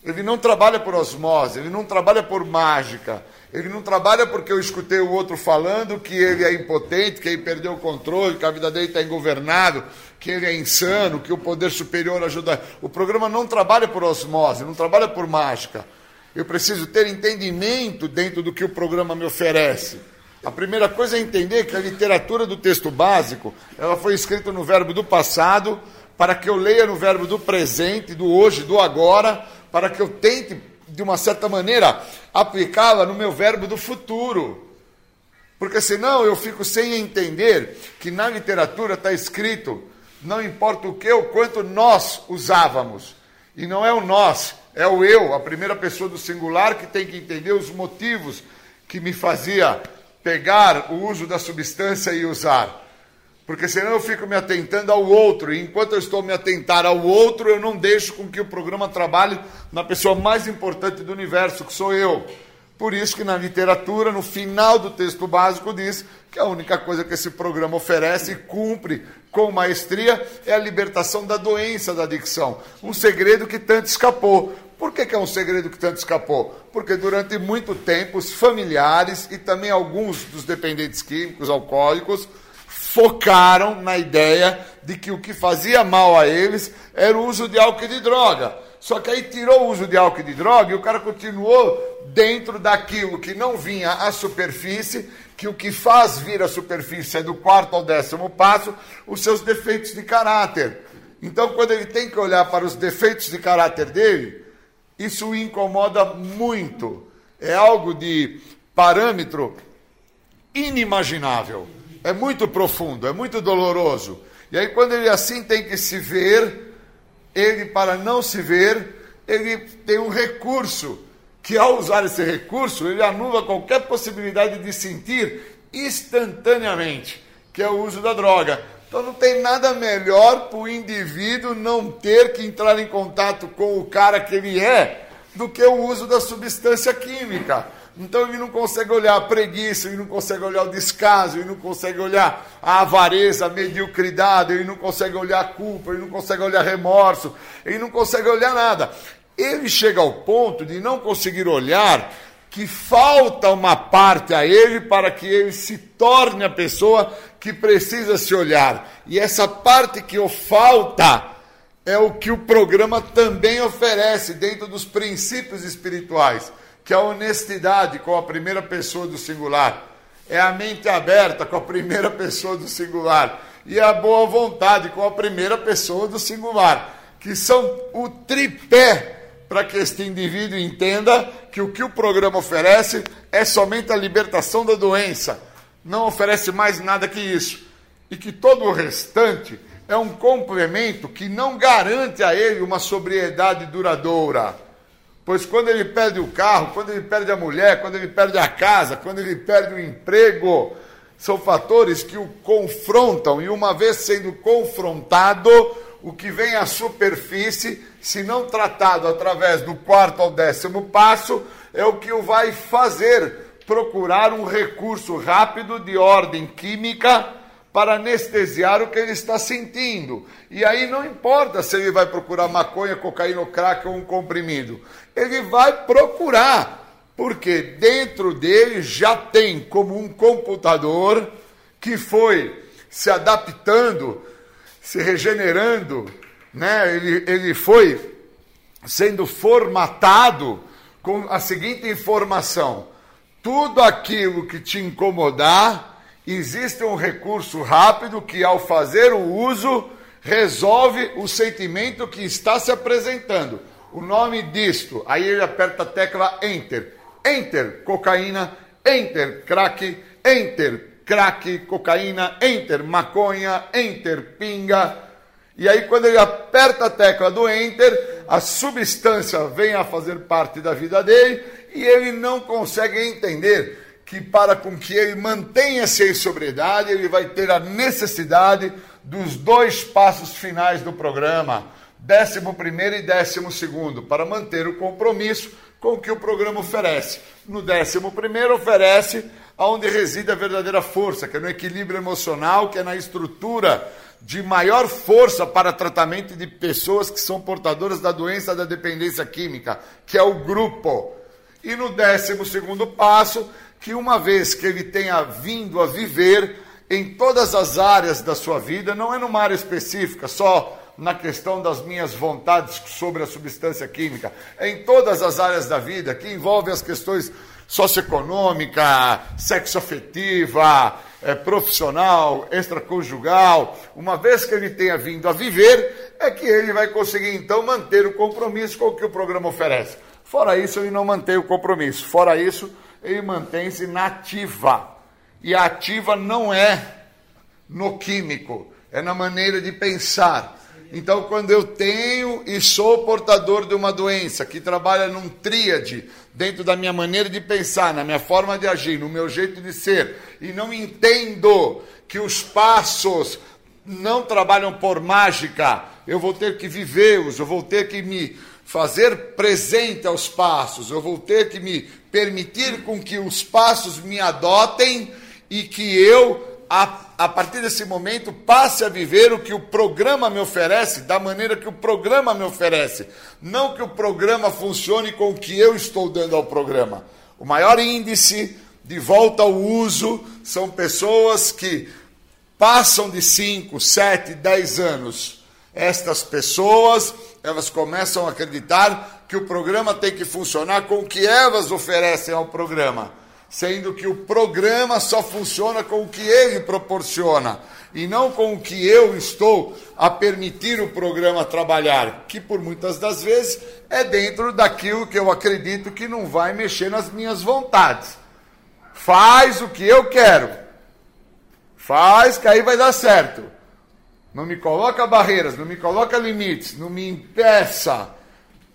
Ele não trabalha por osmose, ele não trabalha por mágica, ele não trabalha porque eu escutei o outro falando que ele é impotente, que ele perdeu o controle, que a vida dele está ingovernável, que ele é insano, que o poder superior ajuda. O programa não trabalha por osmose, não trabalha por mágica. Eu preciso ter entendimento dentro do que o programa me oferece. A primeira coisa é entender que a literatura do texto básico, ela foi escrita no verbo do passado, para que eu leia no verbo do presente, do hoje, do agora, para que eu tente, de uma certa maneira, aplicá-la no meu verbo do futuro. Porque senão eu fico sem entender que na literatura está escrito, não importa o que ou quanto nós usávamos. E não é o nós, é o eu, a primeira pessoa do singular, que tem que entender os motivos que me fazia pegar o uso da substância e usar porque senão eu fico me atentando ao outro, e enquanto eu estou me atentar ao outro, eu não deixo com que o programa trabalhe na pessoa mais importante do universo, que sou eu. Por isso que na literatura, no final do texto básico, diz que a única coisa que esse programa oferece e cumpre com maestria é a libertação da doença da adicção. Um segredo que tanto escapou. Por que, que, é um segredo que tanto escapou? Porque durante muito tempo os familiares e também alguns dos dependentes químicos, alcoólicos, focaram na ideia de que o que fazia mal a eles era o uso de álcool e de droga. Só que aí tirou o uso de álcool e de droga e o cara continuou dentro daquilo que não vinha à superfície, que o que faz vir à superfície é do quarto ao décimo passo, os seus defeitos de caráter. Então, quando ele tem que olhar para os defeitos de caráter dele, isso o incomoda muito. É algo de parâmetro inimaginável é muito profundo, é muito doloroso. E aí, quando ele assim tem que se ver, ele, para não se ver, ele tem um recurso, que ao usar esse recurso, ele anula qualquer possibilidade de sentir instantaneamente, que é o uso da droga. Então não tem nada melhor para o indivíduo não ter que entrar em contato com o cara que ele é do que o uso da substância química. Então ele não consegue olhar a preguiça, ele não consegue olhar o descaso, ele não consegue olhar a avareza, a mediocridade, ele não consegue olhar a culpa, ele não consegue olhar remorso, ele não consegue olhar nada. Ele chega ao ponto de não conseguir olhar que falta uma parte a ele para que ele se torne a pessoa que precisa se olhar. E essa parte que o falta é o que o programa também oferece dentro dos princípios espirituais que a honestidade com a primeira pessoa do singular, é a mente aberta com a primeira pessoa do singular e a boa vontade com a primeira pessoa do singular, que são o tripé para que este indivíduo entenda que o que o programa oferece é somente a libertação da doença, não oferece mais nada que isso, e que todo o restante é um complemento que não garante a ele uma sobriedade duradoura Pois quando ele perde o carro, quando ele perde a mulher, quando ele perde a casa, quando ele perde o emprego, são fatores que o confrontam, e uma vez sendo confrontado, o que vem à superfície, se não tratado através do quarto ao décimo passo, é o que o vai fazer procurar um recurso rápido de ordem química para anestesiar o que ele está sentindo. E aí não importa se ele vai procurar maconha, cocaína crack ou um comprimido. Ele vai procurar, porque dentro dele já tem como um computador que foi se adaptando, se regenerando, né? ele, ele foi sendo formatado com a seguinte informação: tudo aquilo que te incomodar existe um recurso rápido que, ao fazer o uso, resolve o sentimento que está se apresentando. O nome disto, aí ele aperta a tecla Enter. Enter, cocaína, Enter, crack, Enter, crack, cocaína, Enter, maconha, Enter, pinga. E aí, quando ele aperta a tecla do Enter, a substância vem a fazer parte da vida dele e ele não consegue entender que para com que ele mantenha-se em sobriedade, ele vai ter a necessidade dos dois passos finais do programa, décimo primeiro e décimo segundo, para manter o compromisso com o que o programa oferece. No décimo primeiro oferece aonde reside a verdadeira força, que é no equilíbrio emocional, que é na estrutura de maior força para tratamento de pessoas que são portadoras da doença da dependência química, que é o grupo. E no décimo segundo passo, que uma vez que ele tenha vindo a viver em todas as áreas da sua vida, não é numa área específica, só na questão das minhas vontades sobre a substância química, em todas as áreas da vida, que envolve as questões socioeconômica, sexoafetiva, é, profissional, extraconjugal, uma vez que ele tenha vindo a viver, é que ele vai conseguir então manter o compromisso com o que o programa oferece. Fora isso, ele não mantém o compromisso. Fora isso, ele mantém-se na ativa. E a ativa não é no químico, é na maneira de pensar. Então, quando eu tenho e sou portador de uma doença que trabalha num tríade, dentro da minha maneira de pensar, na minha forma de agir, no meu jeito de ser, e não entendo que os passos não trabalham por mágica, eu vou ter que vivê-los, eu vou ter que me fazer presente aos passos, eu vou ter que me permitir com que os passos me adotem e que eu a, a partir desse momento, passe a viver o que o programa me oferece, da maneira que o programa me oferece. Não que o programa funcione com o que eu estou dando ao programa. O maior índice de volta ao uso são pessoas que passam de 5, 7, 10 anos. Estas pessoas, elas começam a acreditar que o programa tem que funcionar com o que elas oferecem ao programa sendo que o programa só funciona com o que ele proporciona e não com o que eu estou a permitir o programa trabalhar, que por muitas das vezes é dentro daquilo que eu acredito que não vai mexer nas minhas vontades. Faz o que eu quero. Faz que aí vai dar certo. Não me coloca barreiras, não me coloca limites, não me impeça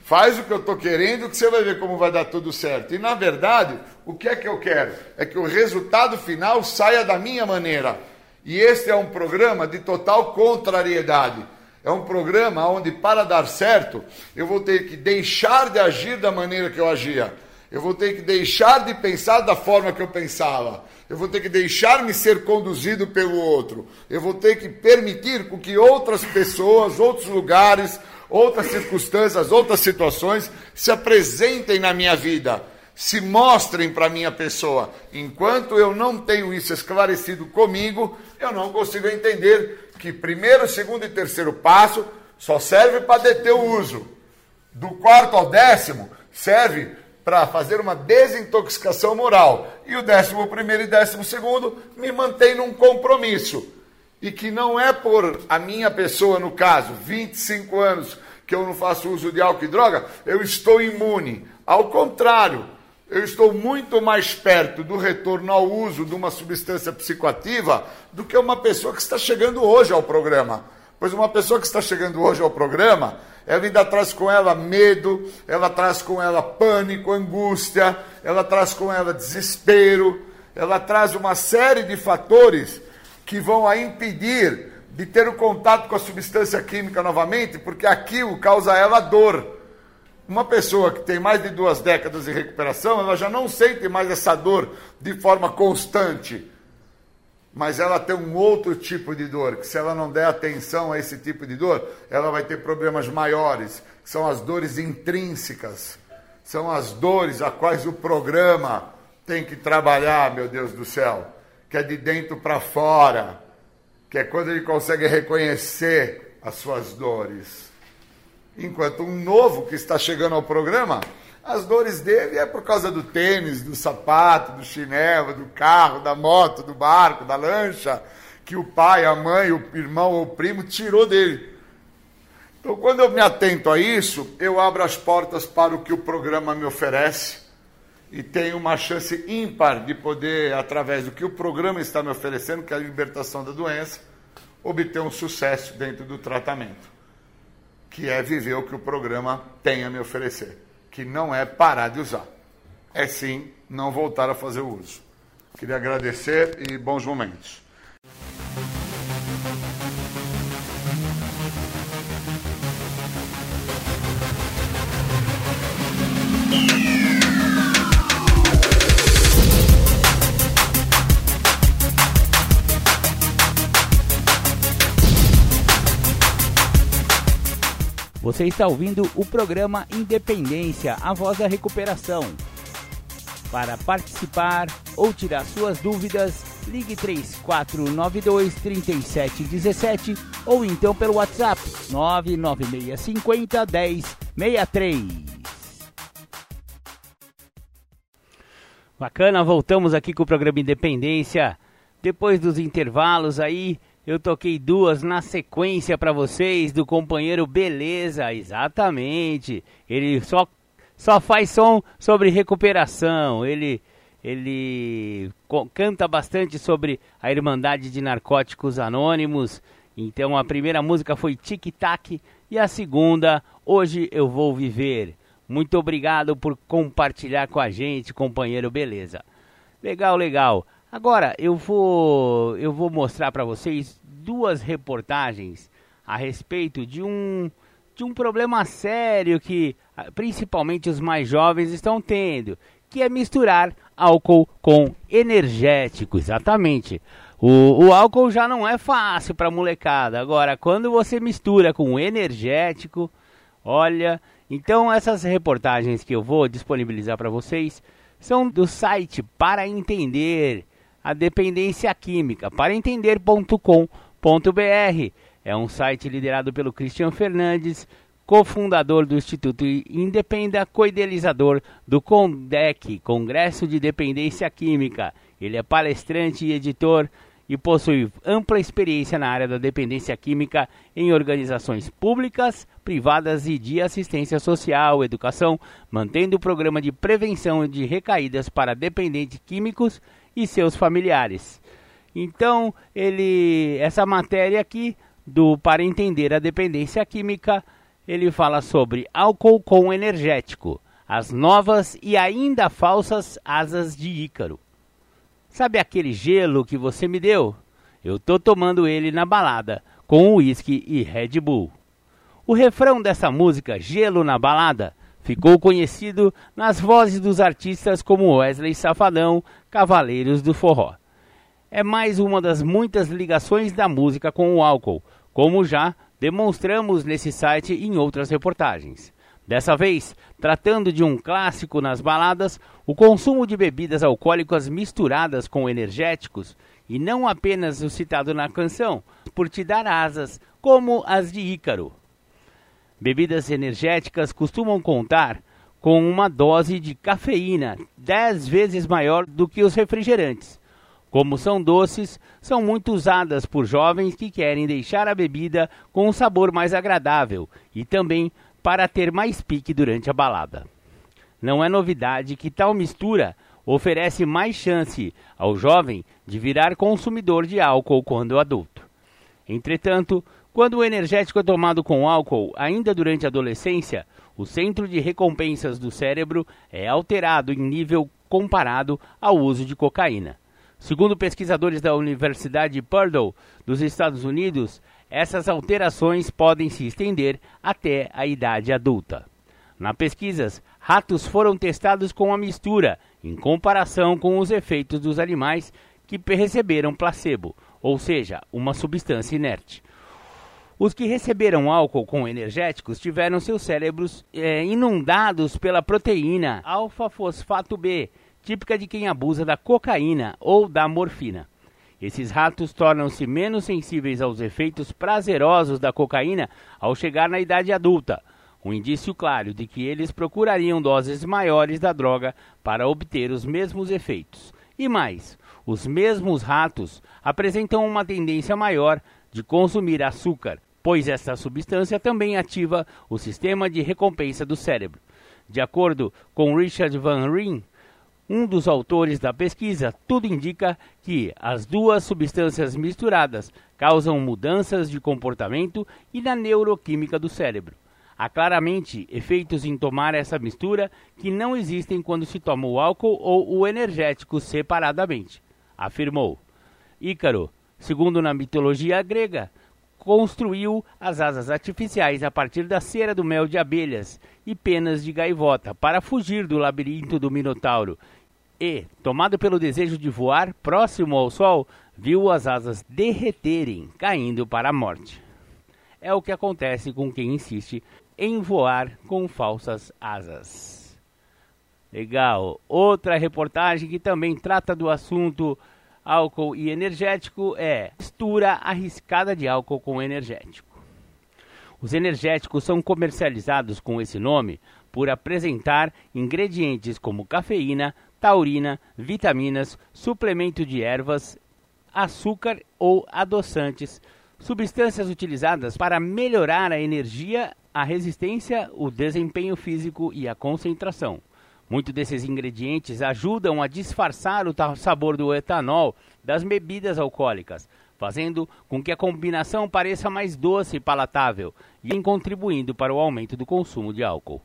Faz o que eu estou querendo, que você vai ver como vai dar tudo certo. E na verdade, o que é que eu quero? É que o resultado final saia da minha maneira. E este é um programa de total contrariedade. É um programa onde, para dar certo, eu vou ter que deixar de agir da maneira que eu agia. Eu vou ter que deixar de pensar da forma que eu pensava. Eu vou ter que deixar-me ser conduzido pelo outro. Eu vou ter que permitir com que outras pessoas, outros lugares, outras circunstâncias, outras situações se apresentem na minha vida, se mostrem para minha pessoa. Enquanto eu não tenho isso esclarecido comigo, eu não consigo entender que primeiro, segundo e terceiro passo só serve para deter o uso. Do quarto ao décimo serve para fazer uma desintoxicação moral. E o décimo primeiro e décimo segundo me mantém num compromisso. E que não é por a minha pessoa, no caso, 25 anos, que eu não faço uso de álcool e droga, eu estou imune. Ao contrário, eu estou muito mais perto do retorno ao uso de uma substância psicoativa do que uma pessoa que está chegando hoje ao programa. Pois uma pessoa que está chegando hoje ao programa, ela ainda traz com ela medo, ela traz com ela pânico, angústia, ela traz com ela desespero, ela traz uma série de fatores que vão a impedir de ter o contato com a substância química novamente, porque aquilo causa ela dor. Uma pessoa que tem mais de duas décadas de recuperação, ela já não sente mais essa dor de forma constante. Mas ela tem um outro tipo de dor, que se ela não der atenção a esse tipo de dor, ela vai ter problemas maiores, que são as dores intrínsecas. São as dores a quais o programa tem que trabalhar, meu Deus do céu, que é de dentro para fora que é quando ele consegue reconhecer as suas dores. Enquanto um novo que está chegando ao programa, as dores dele é por causa do tênis, do sapato, do chinelo, do carro, da moto, do barco, da lancha, que o pai, a mãe, o irmão ou o primo tirou dele. Então, quando eu me atento a isso, eu abro as portas para o que o programa me oferece e tenho uma chance ímpar de poder, através do que o programa está me oferecendo, que é a libertação da doença, obter um sucesso dentro do tratamento. Que é viver o que o programa tem a me oferecer, que não é parar de usar, é sim não voltar a fazer o uso. Queria agradecer e bons momentos. Você está ouvindo o programa Independência, a voz da recuperação. Para participar ou tirar suas dúvidas, ligue 3492 3717 ou então pelo WhatsApp 99650 1063. Bacana, voltamos aqui com o programa Independência. Depois dos intervalos aí, eu toquei duas na sequência para vocês do companheiro Beleza, exatamente. Ele só só faz som sobre recuperação. Ele ele canta bastante sobre a Irmandade de Narcóticos Anônimos. Então a primeira música foi Tic Tac e a segunda Hoje eu vou viver. Muito obrigado por compartilhar com a gente, companheiro Beleza. Legal, legal. Agora eu vou eu vou mostrar para vocês duas reportagens a respeito de um de um problema sério que ah, principalmente os mais jovens estão tendo, que é misturar álcool com energético, exatamente. O, o álcool já não é fácil para molecada. Agora, quando você mistura com energético, olha. Então, essas reportagens que eu vou disponibilizar para vocês são do site para entender a dependência química, para entender.com.br. É um site liderado pelo Christian Fernandes, cofundador do Instituto Independa, co-idealizador do CONDEC, Congresso de Dependência Química. Ele é palestrante e editor e possui ampla experiência na área da dependência química em organizações públicas, privadas e de assistência social, educação, mantendo o programa de prevenção de recaídas para dependentes químicos e seus familiares. Então, ele essa matéria aqui do para entender a dependência química, ele fala sobre álcool com energético, as novas e ainda falsas asas de Ícaro. Sabe aquele gelo que você me deu? Eu tô tomando ele na balada com uísque e Red Bull. O refrão dessa música, Gelo na Balada, ficou conhecido nas vozes dos artistas como Wesley Safadão, Cavaleiros do Forró. É mais uma das muitas ligações da música com o álcool, como já demonstramos nesse site em outras reportagens. Dessa vez, tratando de um clássico nas baladas, o consumo de bebidas alcoólicas misturadas com energéticos, e não apenas o citado na canção, por te dar asas, como as de Ícaro. Bebidas energéticas costumam contar com uma dose de cafeína 10 vezes maior do que os refrigerantes. Como são doces, são muito usadas por jovens que querem deixar a bebida com um sabor mais agradável e também para ter mais pique durante a balada. Não é novidade que tal mistura oferece mais chance ao jovem de virar consumidor de álcool quando adulto. Entretanto, quando o energético é tomado com álcool ainda durante a adolescência, o centro de recompensas do cérebro é alterado em nível comparado ao uso de cocaína. Segundo pesquisadores da Universidade Purdue dos Estados Unidos, essas alterações podem se estender até a idade adulta. Na pesquisas, ratos foram testados com a mistura, em comparação com os efeitos dos animais que receberam placebo, ou seja, uma substância inerte. Os que receberam álcool com energéticos tiveram seus cérebros é, inundados pela proteína alfa-fosfato B, típica de quem abusa da cocaína ou da morfina. Esses ratos tornam-se menos sensíveis aos efeitos prazerosos da cocaína ao chegar na idade adulta, um indício claro de que eles procurariam doses maiores da droga para obter os mesmos efeitos. E mais, os mesmos ratos apresentam uma tendência maior de consumir açúcar, pois essa substância também ativa o sistema de recompensa do cérebro. De acordo com Richard Van Ryn, um dos autores da pesquisa, tudo indica que as duas substâncias misturadas causam mudanças de comportamento e na neuroquímica do cérebro. Há claramente efeitos em tomar essa mistura que não existem quando se toma o álcool ou o energético separadamente, afirmou. Ícaro, segundo na mitologia grega, construiu as asas artificiais a partir da cera do mel de abelhas e penas de gaivota para fugir do labirinto do Minotauro. E, tomado pelo desejo de voar próximo ao sol, viu as asas derreterem, caindo para a morte. É o que acontece com quem insiste em voar com falsas asas. Legal. Outra reportagem que também trata do assunto álcool e energético é mistura arriscada de álcool com energético. Os energéticos são comercializados com esse nome por apresentar ingredientes como cafeína, taurina, vitaminas, suplemento de ervas, açúcar ou adoçantes, substâncias utilizadas para melhorar a energia, a resistência, o desempenho físico e a concentração. Muitos desses ingredientes ajudam a disfarçar o sabor do etanol das bebidas alcoólicas, fazendo com que a combinação pareça mais doce e palatável e contribuindo para o aumento do consumo de álcool.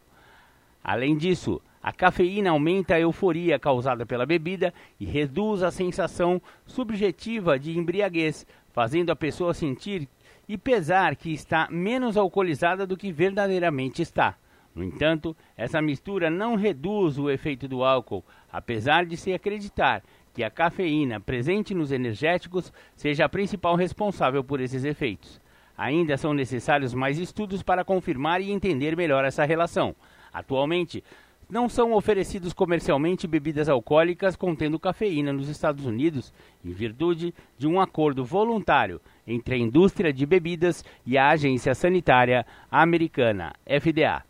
Além disso, a cafeína aumenta a euforia causada pela bebida e reduz a sensação subjetiva de embriaguez, fazendo a pessoa sentir e pesar que está menos alcoolizada do que verdadeiramente está. No entanto, essa mistura não reduz o efeito do álcool, apesar de se acreditar que a cafeína presente nos energéticos seja a principal responsável por esses efeitos. Ainda são necessários mais estudos para confirmar e entender melhor essa relação. Atualmente, não são oferecidos comercialmente bebidas alcoólicas contendo cafeína nos Estados Unidos, em virtude de um acordo voluntário entre a indústria de bebidas e a Agência Sanitária Americana, FDA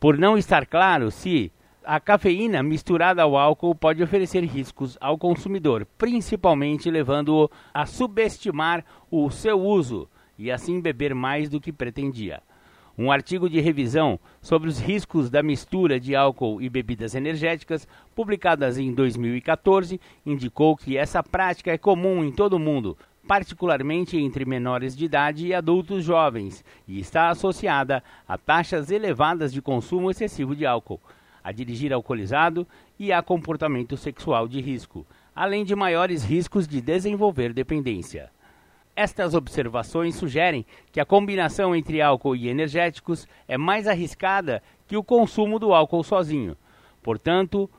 por não estar claro se a cafeína misturada ao álcool pode oferecer riscos ao consumidor, principalmente levando-o a subestimar o seu uso e assim beber mais do que pretendia. Um artigo de revisão sobre os riscos da mistura de álcool e bebidas energéticas, publicadas em 2014, indicou que essa prática é comum em todo o mundo, particularmente entre menores de idade e adultos jovens, e está associada a taxas elevadas de consumo excessivo de álcool, a dirigir alcoolizado e a comportamento sexual de risco, além de maiores riscos de desenvolver dependência. Estas observações sugerem que a combinação entre álcool e energéticos é mais arriscada que o consumo do álcool sozinho. Portanto,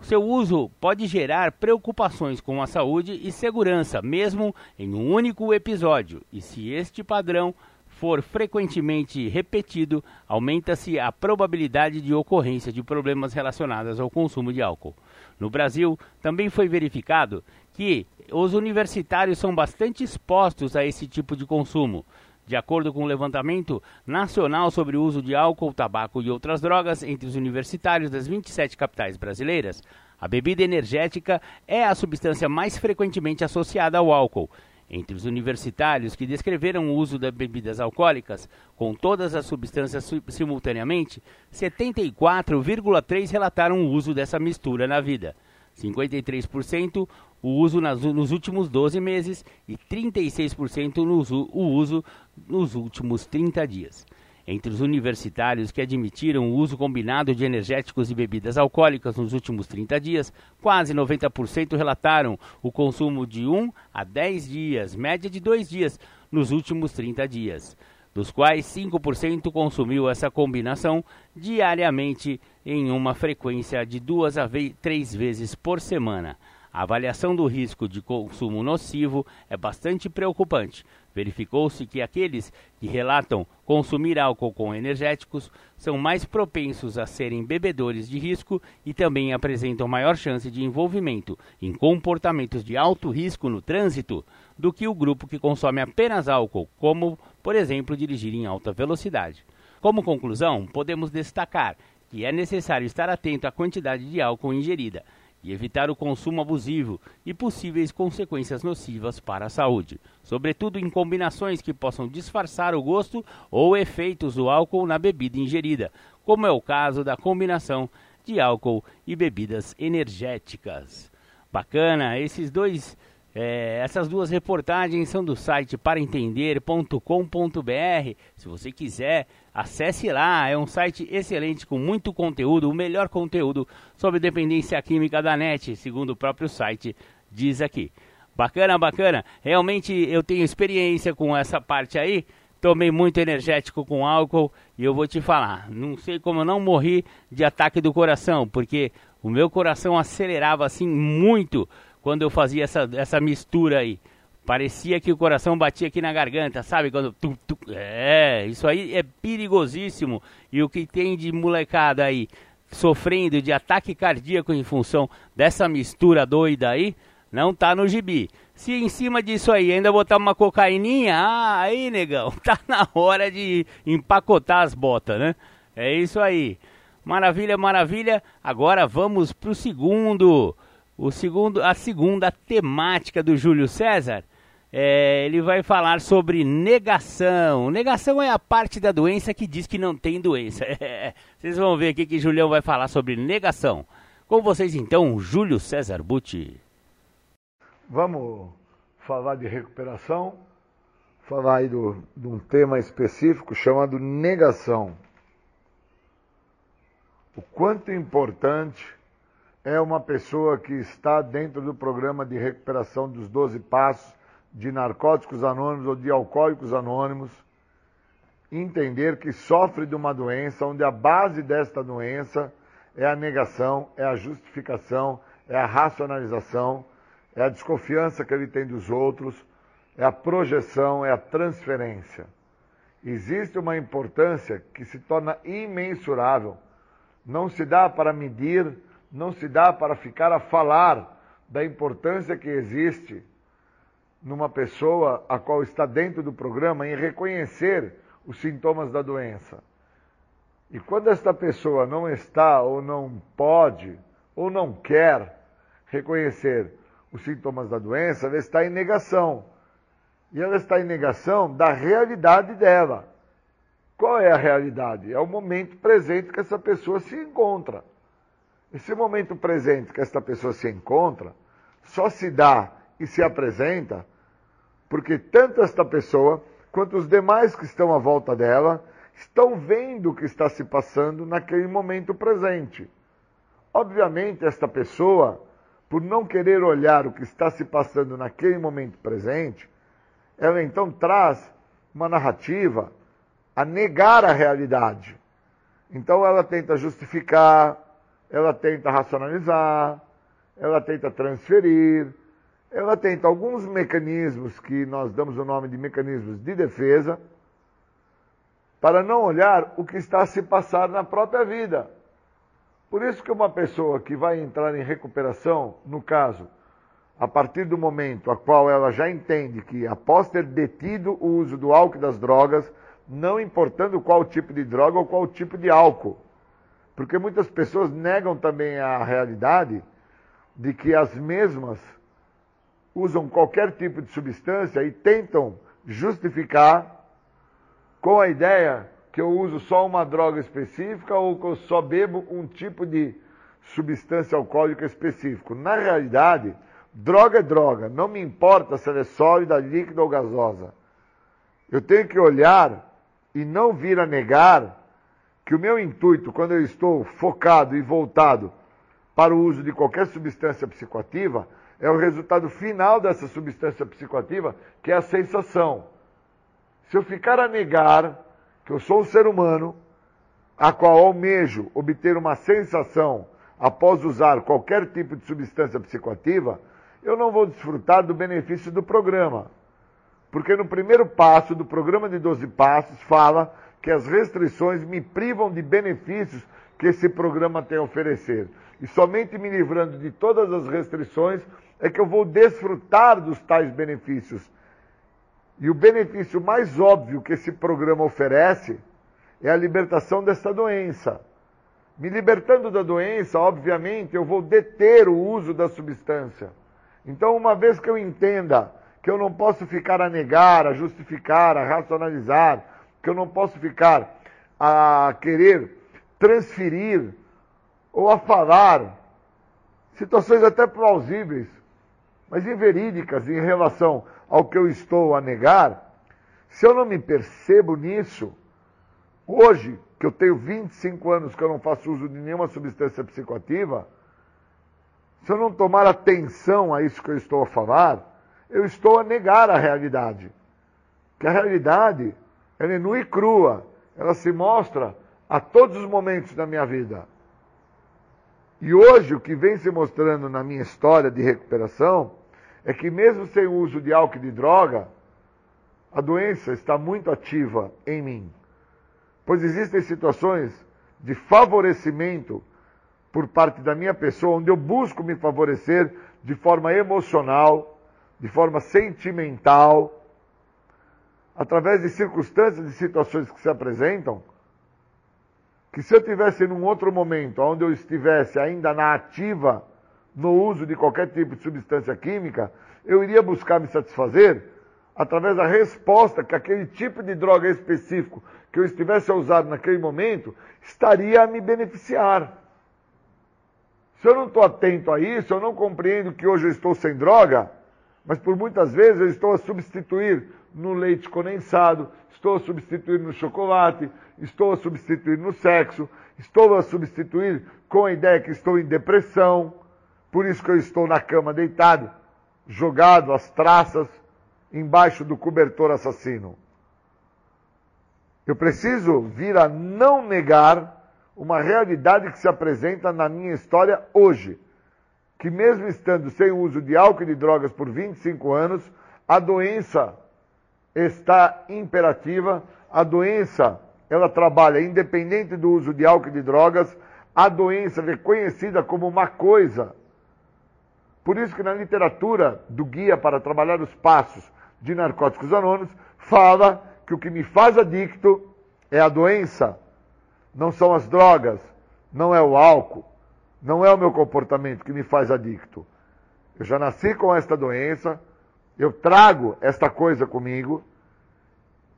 seu uso pode gerar preocupações com a saúde e segurança, mesmo em um único episódio, e se este padrão for frequentemente repetido, aumenta-se a probabilidade de ocorrência de problemas relacionados ao consumo de álcool. No Brasil, também foi verificado que os universitários são bastante expostos a esse tipo de consumo. De acordo com o levantamento nacional sobre o uso de álcool, tabaco e outras drogas entre os universitários das 27 capitais brasileiras, a bebida energética é a substância mais frequentemente associada ao álcool. Entre os universitários que descreveram o uso de bebidas alcoólicas com todas as substâncias simultaneamente, 74,3% relataram o uso dessa mistura na vida. 53% o uso nas, nos últimos 12 meses e 36% no uso, o uso nos últimos 30 dias. Entre os universitários que admitiram o uso combinado de energéticos e bebidas alcoólicas nos últimos 30 dias, quase 90% relataram o consumo de 1 a 10 dias, média de 2 dias, nos últimos 30 dias, dos quais 5% consumiu essa combinação diariamente em uma frequência de 2 a 3 vezes por semana. A avaliação do risco de consumo nocivo é bastante preocupante. Verificou-se que aqueles que relatam consumir álcool com energéticos são mais propensos a serem bebedores de risco e também apresentam maior chance de envolvimento em comportamentos de alto risco no trânsito do que o grupo que consome apenas álcool, como, por exemplo, dirigir em alta velocidade. Como conclusão, podemos destacar que é necessário estar atento à quantidade de álcool ingerida e evitar o consumo abusivo e possíveis consequências nocivas para a saúde, sobretudo em combinações que possam disfarçar o gosto ou efeitos do álcool na bebida ingerida, como é o caso da combinação de álcool e bebidas energéticas. Bacana, esses dois É, essas duas reportagens são do site paraentender.com.br. Se você quiser, acesse lá. É um site excelente com muito conteúdo, o melhor conteúdo sobre dependência química da NET, segundo o próprio site diz aqui. Bacana, bacana. Realmente eu tenho experiência com essa parte aí. Tomei muito energético com álcool e eu vou te falar, não sei como eu não morri de ataque do coração, porque o meu coração acelerava assim muito quando eu fazia essa, essa mistura aí. Parecia que o coração batia aqui na garganta, sabe? Quando é, isso aí é perigosíssimo. E o que tem de molecada aí sofrendo de ataque cardíaco em função dessa mistura doida aí, não tá no gibi. Se em cima disso aí ainda botar uma cocaininha, ah, aí, negão, tá na hora de empacotar as botas, né? É isso aí. Maravilha, maravilha. Agora vamos pro segundo o segundo, a segunda temática do Júlio César, é, ele vai falar sobre negação. Negação é a parte da doença que diz que não tem doença. É, vocês vão ver aqui que Julião vai falar sobre negação. Com vocês então, Júlio César Butti. Vamos falar de recuperação, falar aí do, de um tema específico chamado negação. O quanto é importante é uma pessoa que está dentro do programa de recuperação dos 12 passos de narcóticos anônimos ou de alcoólicos anônimos, entender que sofre de uma doença onde a base desta doença é a negação, é a justificação, é a racionalização, é a desconfiança que ele tem dos outros, é a projeção, é a transferência. Existe uma importância que se torna imensurável. Não se dá para medir não se dá para ficar a falar da importância que existe numa pessoa a qual está dentro do programa em reconhecer os sintomas da doença. E quando esta pessoa não está ou não pode ou não quer reconhecer os sintomas da doença, ela está em negação. E ela está em negação da realidade dela. Qual é a realidade? É o momento presente que essa pessoa se encontra. Esse momento presente que esta pessoa se encontra só se dá e se apresenta porque tanto esta pessoa quanto os demais que estão à volta dela estão vendo o que está se passando naquele momento presente. Obviamente, esta pessoa, por não querer olhar o que está se passando naquele momento presente, ela então traz uma narrativa a negar a realidade. Então ela tenta justificar, ela tenta racionalizar, ela tenta transferir, ela tenta alguns mecanismos que nós damos o nome de mecanismos de defesa, para não olhar o que está a se passar na própria vida. Por isso que uma pessoa que vai entrar em recuperação, no caso, a partir do momento a qual ela já entende que após ter detido o uso do álcool e das drogas, não importando qual tipo de droga ou qual tipo de álcool, porque muitas pessoas negam também a realidade de que as mesmas usam qualquer tipo de substância e tentam justificar com a ideia que eu uso só uma droga específica ou que eu só bebo um tipo de substância alcoólica específico. Na realidade, droga é droga, não me importa se ela é sólida, líquida ou gasosa. Eu tenho que olhar e não vir a negar que o meu intuito, quando eu estou focado e voltado para o uso de qualquer substância psicoativa, é o resultado final dessa substância psicoativa, que é a sensação. Se eu ficar a negar que eu sou um ser humano, a qual almejo obter uma sensação após usar qualquer tipo de substância psicoativa, eu não vou desfrutar do benefício do programa. Porque no primeiro passo do programa de 12 passos fala que as restrições me privam de benefícios que esse programa tem a oferecer. E somente me livrando de todas as restrições é que eu vou desfrutar dos tais benefícios. E o benefício mais óbvio que esse programa oferece é a libertação dessa doença. Me libertando da doença, obviamente, eu vou deter o uso da substância. Então, uma vez que eu entenda que eu não posso ficar a negar, a justificar, a racionalizar, que eu não posso ficar a querer transferir ou a falar situações até plausíveis mas inverídicas em relação ao que eu estou a negar, se eu não me percebo nisso, hoje, que eu tenho 25 anos que eu não faço uso de nenhuma substância psicoativa, se eu não tomar atenção a isso que eu estou a falar, eu estou a negar a realidade. Que a realidade, ela é nua e crua, ela se mostra a todos os momentos da minha vida. E hoje, o que vem se mostrando na minha história de recuperação é que, mesmo sem o uso de álcool e de droga, a doença está muito ativa em mim. Pois existem situações de favorecimento por parte da minha pessoa, onde eu busco me favorecer de forma emocional, de forma sentimental, através de circunstâncias e situações que se apresentam, que se eu tivesse num outro momento, onde eu estivesse ainda na ativa, no uso de qualquer tipo de substância química, eu iria buscar me satisfazer através da resposta que aquele tipo de droga específico que eu estivesse a usar naquele momento estaria a me beneficiar. Se eu não estou atento a isso, eu não compreendo que hoje eu estou sem droga, mas por muitas vezes eu estou a substituir no leite condensado, estou a substituir no chocolate, estou a substituir no sexo, estou a substituir com a ideia que estou em depressão, por isso que eu estou na cama deitado, jogado às traças, embaixo do cobertor assassino. Eu preciso vir a não negar uma realidade que se apresenta na minha história hoje. Que mesmo estando sem uso de álcool e de drogas por 25 anos, a doença está imperativa, a doença ela trabalha independente do uso de álcool e de drogas, a doença é reconhecida como uma coisa. Por isso que na literatura do guia para trabalhar os passos de narcóticos anônimos, fala que o que me faz adicto é a doença, não são as drogas, não é o álcool, não é o meu comportamento que me faz adicto. Eu já nasci com esta doença, eu trago esta coisa comigo,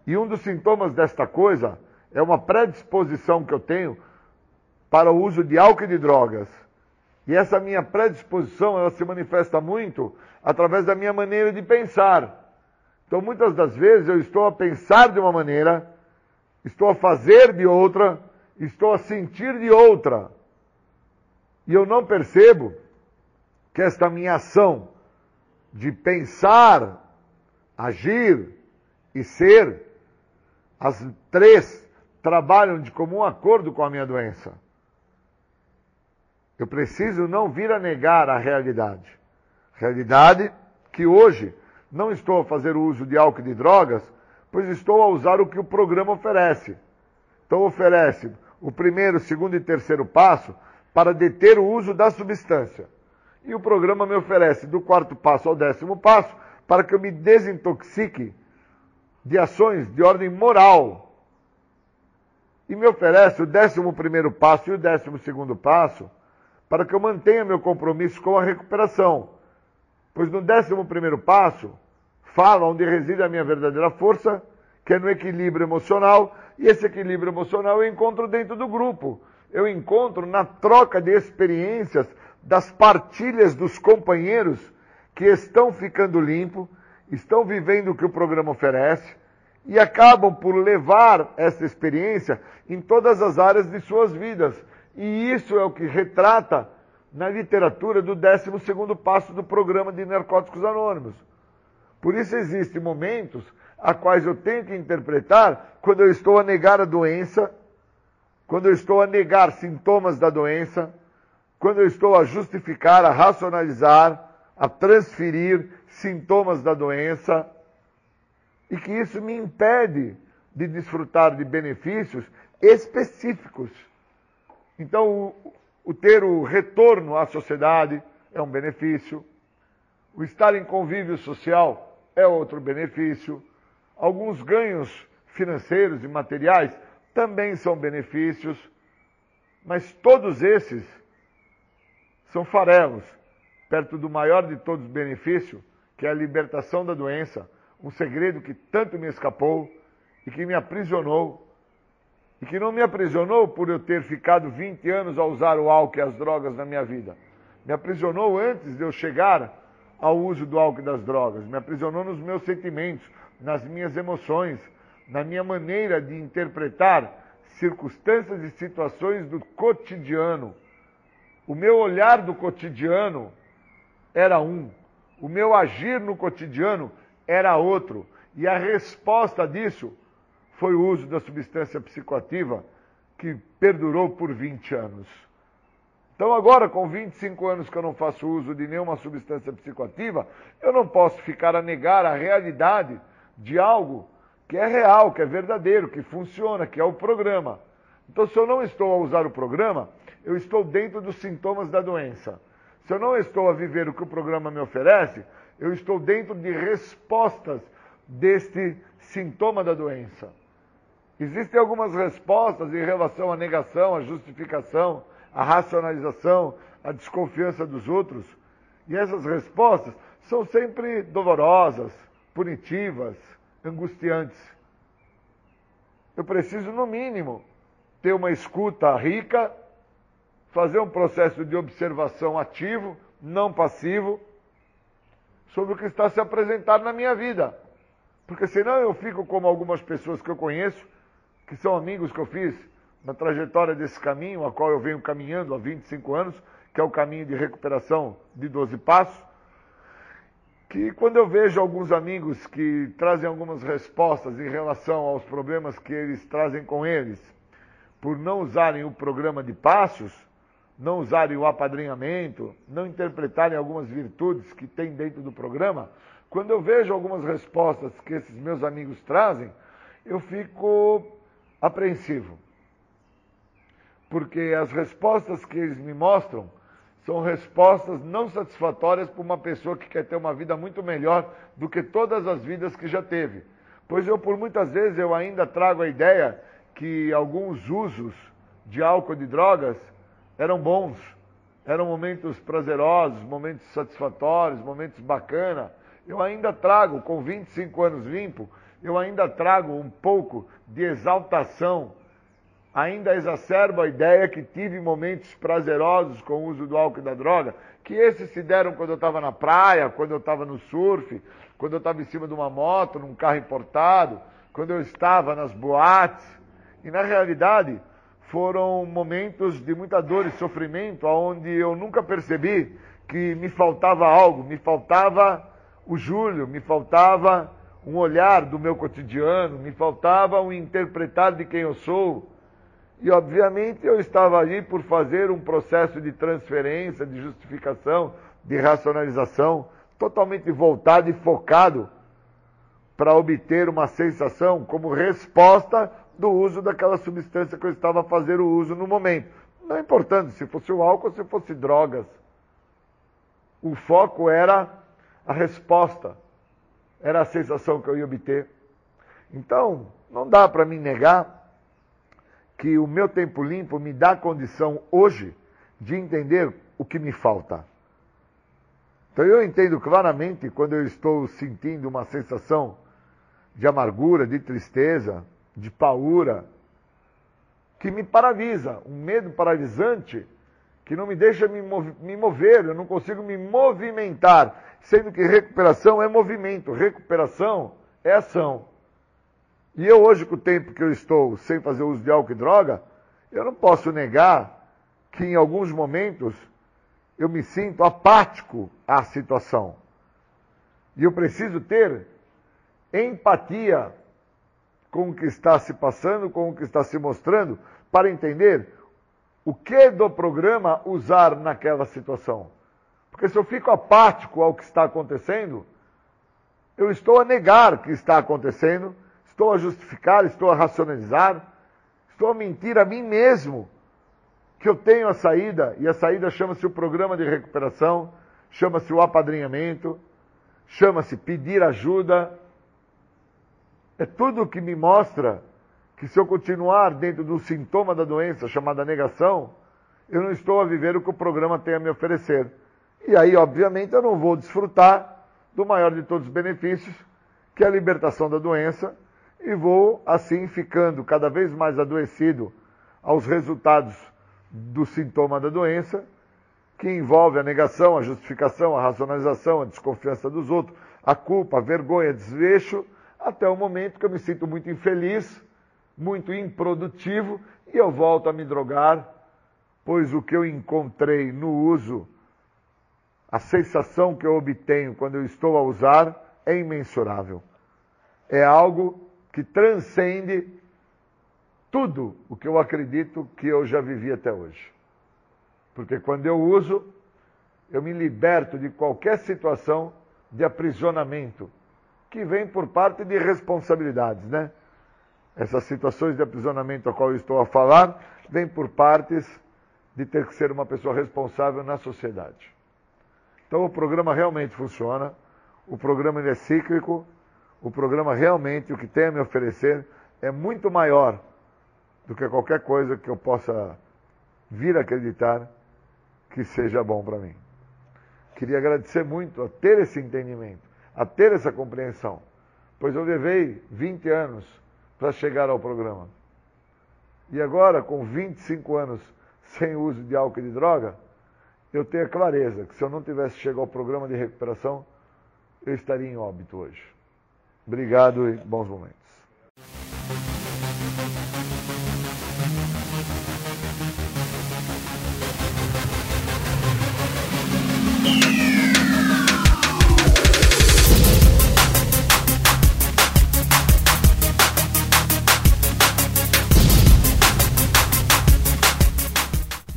e um dos sintomas desta coisa é uma predisposição que eu tenho para o uso de álcool e de drogas. E essa minha predisposição, ela se manifesta muito através da minha maneira de pensar. Então, muitas das vezes eu estou a pensar de uma maneira, estou a fazer de outra, estou a sentir de outra. E eu não percebo que esta minha ação de pensar, agir e ser, as três trabalham de comum acordo com a minha doença. Eu preciso não vir a negar a realidade. Realidade que hoje não estou a fazer uso de álcool e de drogas, pois estou a usar o que o programa oferece. Então oferece o primeiro, segundo e terceiro passo para deter o uso da substância. E o programa me oferece do quarto passo ao décimo passo para que eu me desintoxique de ações de ordem moral. E me oferece o décimo primeiro passo e o décimo segundo passo para que eu mantenha meu compromisso com a recuperação. Pois no décimo primeiro passo, fala onde reside a minha verdadeira força, que é no equilíbrio emocional, e esse equilíbrio emocional eu encontro dentro do grupo. Eu encontro na troca de experiências das partilhas dos companheiros que estão ficando limpo, estão vivendo o que o programa oferece e acabam por levar essa experiência em todas as áreas de suas vidas. E isso é o que retrata na literatura do 12 passo do programa de Narcóticos Anônimos. Por isso existem momentos a quais eu tenho que interpretar quando eu estou a negar a doença, quando eu estou a negar sintomas da doença, quando eu estou a justificar, a racionalizar, a transferir sintomas da doença, e que isso me impede de desfrutar de benefícios específicos. Então, o, o ter o retorno à sociedade é um benefício, o estar em convívio social é outro benefício, alguns ganhos financeiros e materiais também são benefícios, mas todos esses são farelos, perto do maior de todos os benefícios, que é a libertação da doença, um segredo que tanto me escapou e que me aprisionou. E que não me aprisionou por eu ter ficado 20 anos a usar o álcool e as drogas na minha vida. Me aprisionou antes de eu chegar ao uso do álcool e das drogas, me aprisionou nos meus sentimentos, nas minhas emoções, na minha maneira de interpretar circunstâncias e situações do cotidiano. O meu olhar do cotidiano era um, o meu agir no cotidiano era outro. E a resposta disso foi o uso da substância psicoativa que perdurou por 20 anos. Então, agora, com 25 anos que eu não faço uso de nenhuma substância psicoativa, eu não posso ficar a negar a realidade de algo que é real, que é verdadeiro, que funciona, que é o programa. Então, se eu não estou a usar o programa, eu estou dentro dos sintomas da doença. Se eu não estou a viver o que o programa me oferece, eu estou dentro de respostas deste sintoma da doença. Existem algumas respostas em relação à negação, à justificação, à racionalização, à desconfiança dos outros. E essas respostas são sempre dolorosas, punitivas, angustiantes. Eu preciso, no mínimo, ter uma escuta rica, fazer um processo de observação ativo, não passivo, sobre o que está se apresentando na minha vida. Porque senão eu fico como algumas pessoas que eu conheço, que são amigos que eu fiz na trajetória desse caminho, a qual eu venho caminhando há 25 anos, que é o caminho de recuperação de 12 passos, que quando eu vejo alguns amigos que trazem algumas respostas em relação aos problemas que eles trazem com eles, por não usarem o programa de passos, não usarem o apadrinhamento, não interpretarem algumas virtudes que tem dentro do programa, quando eu vejo algumas respostas que esses meus amigos trazem, eu fico apreensivo. Porque as respostas que eles me mostram são respostas não satisfatórias para uma pessoa que quer ter uma vida muito melhor do que todas as vidas que já teve. Pois eu, por muitas vezes, eu ainda trago a ideia que alguns usos de álcool e de drogas eram bons, eram momentos prazerosos, momentos satisfatórios, momentos bacana. Eu ainda trago, com 25 anos limpo, eu ainda trago um pouco de exaltação ainda exacerba a ideia que tive momentos prazerosos com o uso do álcool e da droga, que esses se deram quando eu estava na praia, quando eu estava no surf, quando eu estava em cima de uma moto, num carro importado, quando eu estava nas boates. E na realidade, foram momentos de muita dor e sofrimento, onde eu nunca percebi que me faltava algo, me faltava o Júlio, me faltava um olhar do meu cotidiano, me faltava um interpretar de quem eu sou, e, obviamente, eu estava ali por fazer um processo de transferência, de justificação, de racionalização, totalmente voltado e focado para obter uma sensação como resposta do uso daquela substância que eu estava a fazer o uso no momento. Não importando se fosse o álcool se fosse drogas. O foco era a resposta, era a sensação que eu ia obter. Então, não dá para me negar que o meu tempo limpo me dá condição hoje de entender o que me falta. Então eu entendo claramente quando eu estou sentindo uma sensação de amargura, de tristeza, de paura, que me paralisa, um medo paralisante que não me deixa me, me mover, eu não consigo me movimentar, sendo que recuperação é movimento, recuperação é ação. E eu hoje, com o tempo que eu estou sem fazer uso de álcool e droga, eu não posso negar que em alguns momentos eu me sinto apático à situação. E eu preciso ter empatia com o que está se passando, com o que está se mostrando, para entender o que do programa usar naquela situação. Porque se eu fico apático ao que está acontecendo, eu estou a negar que está acontecendo estou a justificar, estou a racionalizar, estou a mentir a mim mesmo que eu tenho a saída, e a saída chama-se o programa de recuperação, chama-se o apadrinhamento, chama-se pedir ajuda. É tudo que me mostra que se eu continuar dentro do sintoma da doença chamada negação, eu não estou a viver o que o programa tem a me oferecer. E aí, obviamente, eu não vou desfrutar do maior de todos os benefícios, que é a libertação da doença e vou assim ficando cada vez mais adoecido aos resultados do sintoma da doença que envolve a negação, a justificação, a racionalização, a desconfiança dos outros, a culpa, a vergonha, desleixo, até o momento que eu me sinto muito infeliz, muito improdutivo e eu volto a me drogar, pois o que eu encontrei no uso, a sensação que eu obtenho quando eu estou a usar é imensurável. É algo que transcende tudo o que eu acredito que eu já vivi até hoje. Porque quando eu uso, eu me liberto de qualquer situação de aprisionamento que vem por parte de responsabilidades, né? Essas situações de aprisionamento a qual eu estou a falar vêm por partes de ter que ser uma pessoa responsável na sociedade. Então o programa realmente funciona, o programa é cíclico, o programa realmente o que tem a me oferecer é muito maior do que qualquer coisa que eu possa vir acreditar que seja bom para mim. Queria agradecer muito a ter esse entendimento, a ter essa compreensão, pois eu levei 20 anos para chegar ao programa. E agora, com 25 anos sem uso de álcool e de droga, eu tenho a clareza que se eu não tivesse chegado ao programa de recuperação, eu estaria em óbito hoje. Obrigado e bons momentos.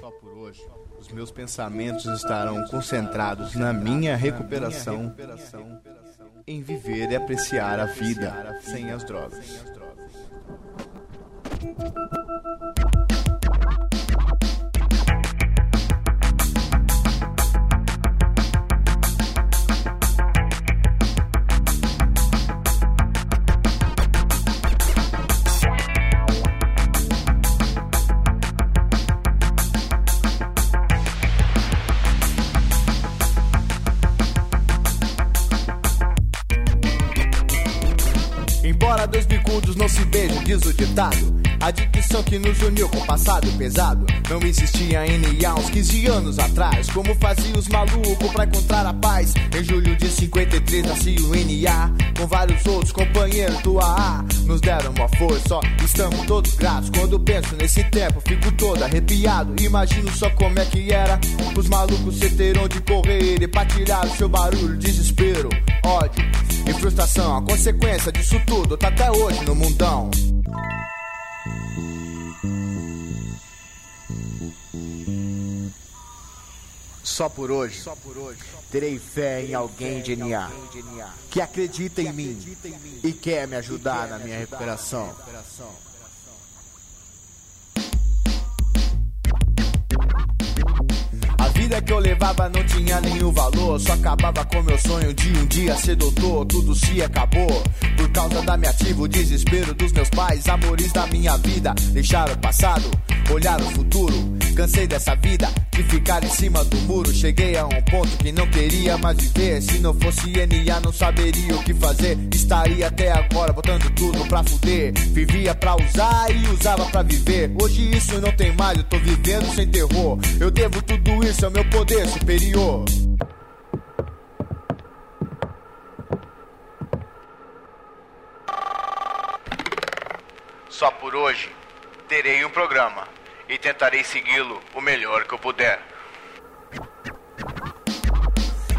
Só por hoje. Os meus pensamentos estarão concentrados na minha recuperação, em viver e apreciar a vida sem as drogas. Diz o ditado. A dicção que nos uniu com o passado pesado. Não existia NA uns 15 anos atrás. Como fazia os malucos pra encontrar a paz? Em julho de 53 nasci o NA Com vários outros companheiros do AA Nos deram uma força, ó, estamos todos gratos. Quando penso nesse tempo fico todo arrepiado. Imagino só como é que era. Os malucos se de correr E pra tirar o seu barulho, desespero, ódio e frustração. A consequência disso tudo tá até hoje no mundão Só por hoje, só por hoje terei fé em alguém de NA que acredita em mim e quer me ajudar na minha recuperação. Que eu levava não tinha nenhum valor. Só acabava com meu sonho de um dia ser doutor. Tudo se acabou por causa da minha ativa. O desespero dos meus pais, amores da minha vida. Deixar o passado, olhar o futuro. Cansei dessa vida de ficar em cima do muro. Cheguei a um ponto que não queria mais viver. Se não fosse NA, não saberia o que fazer. Estaria até agora botando tudo pra fuder. Vivia pra usar e usava pra viver. Hoje isso não tem mais, eu tô vivendo sem terror. Eu devo tudo isso ao meu poder superior. Só por hoje terei um programa e tentarei segui-lo o melhor que eu puder.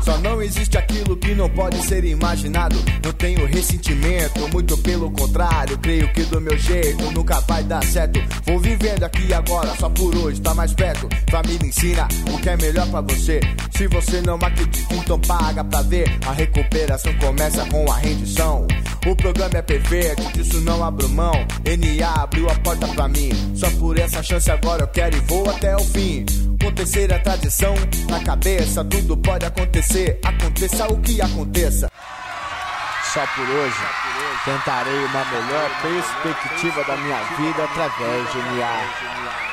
Só não existe aquilo que não pode ser imaginado. Não tenho ressentimento, muito pelo contrário. Creio que do meu jeito nunca vai dar certo. Vou vivendo aqui agora, só por hoje, tá mais perto. Família ensina o que é melhor para você. Se você não acredita, então paga pra ver. A recuperação começa com a rendição. O programa é perfeito, disso não abro mão. NA abriu a porta pra mim. Só por essa chance agora eu quero e vou até o fim. Acontecer é tradição. Na cabeça tudo pode acontecer, aconteça o que aconteça. Só por hoje, tentarei uma melhor perspectiva da minha vida através de MA.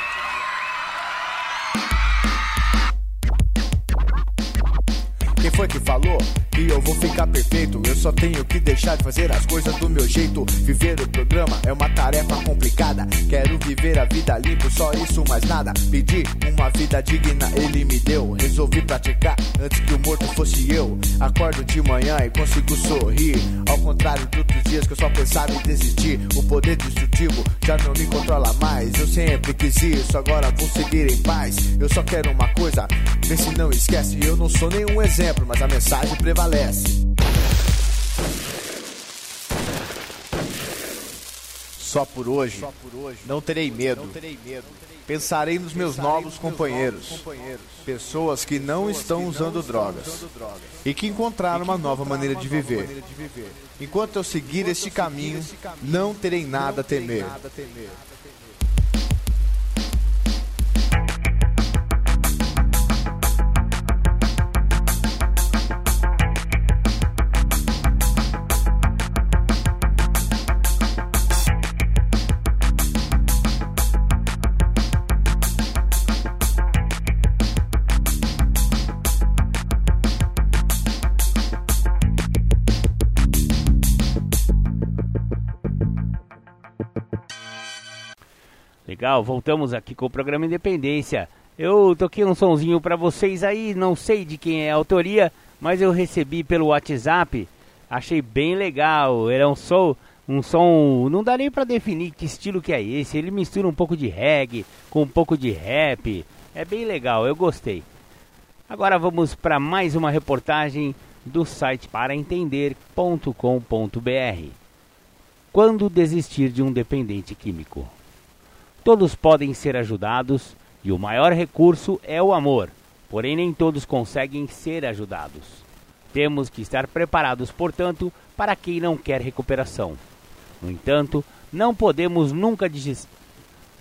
Foi que falou que eu vou ficar perfeito? Eu só tenho que deixar de fazer as coisas do meu jeito. Viver o programa é uma tarefa complicada. Quero viver a vida limpo, só isso, mais nada. Pedi uma vida digna, ele me deu. Resolvi praticar antes que o morto fosse eu. Acordo de manhã e consigo sorrir. Ao contrário de outros dias que eu só pensava em desistir. O poder destrutivo já não me controla mais. Eu sempre quis isso, agora vou seguir em paz. Eu só quero uma coisa, vê se não esquece. Eu não sou nenhum exemplo mas a mensagem prevalece. Só por hoje, não terei medo. Pensarei nos meus novos companheiros, pessoas que não estão usando drogas e que encontraram uma nova maneira de viver. Enquanto eu seguir este caminho, não terei nada a temer. Legal, voltamos aqui com o programa Independência. Eu toquei um sonzinho para vocês aí, não sei de quem é a autoria, mas eu recebi pelo WhatsApp, achei bem legal. Era um som, um som, não dá nem para definir que estilo que é esse. Ele mistura um pouco de reggae com um pouco de rap. É bem legal, eu gostei. Agora vamos para mais uma reportagem do site paraentender.com.br. Quando desistir de um dependente químico? Todos podem ser ajudados e o maior recurso é o amor, porém nem todos conseguem ser ajudados. Temos que estar preparados, portanto, para quem não quer recuperação. No entanto, não podemos nunca desistir.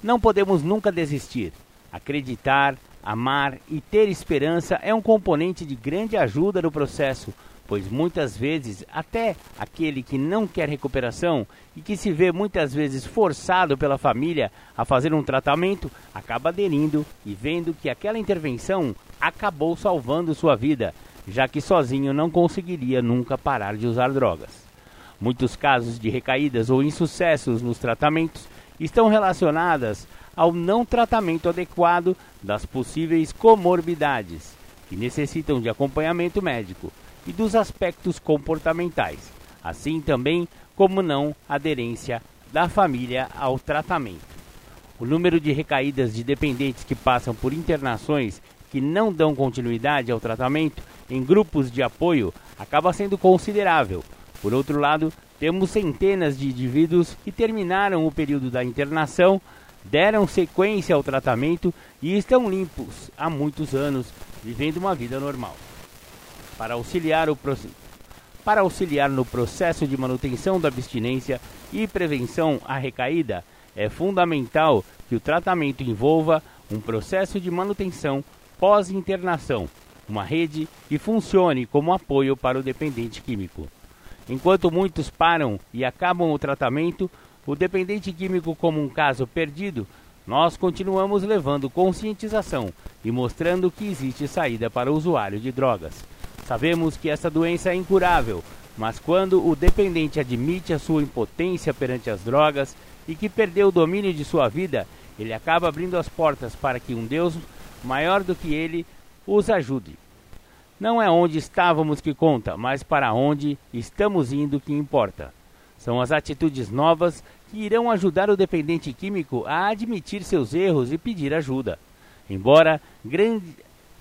Não podemos nunca desistir. Acreditar, amar e ter esperança é um componente de grande ajuda no processo, pois muitas vezes até aquele que não quer recuperação e que se vê muitas vezes forçado pela família a fazer um tratamento acaba aderindo e vendo que aquela intervenção acabou salvando sua vida, já que sozinho não conseguiria nunca parar de usar drogas. Muitos casos de recaídas ou insucessos nos tratamentos estão relacionadas ao não tratamento adequado das possíveis comorbidades que necessitam de acompanhamento médico e dos aspectos comportamentais, assim também como não aderência da família ao tratamento. O número de recaídas de dependentes que passam por internações que não dão continuidade ao tratamento em grupos de apoio acaba sendo considerável. Por outro lado, temos centenas de indivíduos que terminaram o período da internação, deram sequência ao tratamento e estão limpos há muitos anos, vivendo uma vida normal para auxiliar, o, para auxiliar no processo de manutenção da abstinência e prevenção à recaída, é fundamental que o tratamento envolva um processo de manutenção pós-internação, uma rede que funcione como apoio para o dependente químico. Enquanto muitos param e acabam o tratamento, o dependente químico como um caso perdido, nós continuamos levando conscientização e mostrando que existe saída para o usuário de drogas. Sabemos que essa doença é incurável, mas quando o dependente admite a sua impotência perante as drogas e que perdeu o domínio de sua vida, ele acaba abrindo as portas para que um Deus maior do que ele os ajude. Não é onde estávamos que conta, mas para onde estamos indo que importa. São as atitudes novas que irão ajudar o dependente químico a admitir seus erros e pedir ajuda. Embora grande,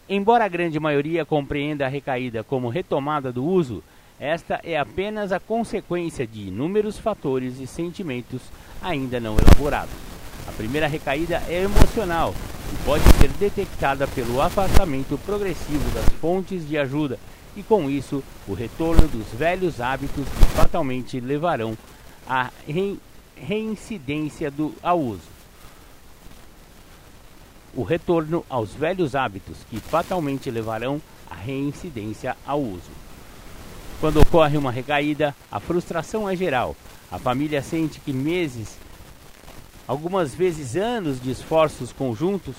Embora a grande maioria compreenda a recaída como retomada do uso, esta é apenas a consequência de inúmeros fatores e sentimentos ainda não elaborados. A primeira recaída é emocional e pode ser detectada pelo afastamento progressivo das fontes de ajuda e, com isso, o retorno dos velhos hábitos que fatalmente levarão à reincidência do, ao uso. O retorno aos velhos hábitos que fatalmente levarão à reincidência ao uso. Quando ocorre uma recaída, a frustração é geral. A família sente que meses, algumas vezes anos de esforços conjuntos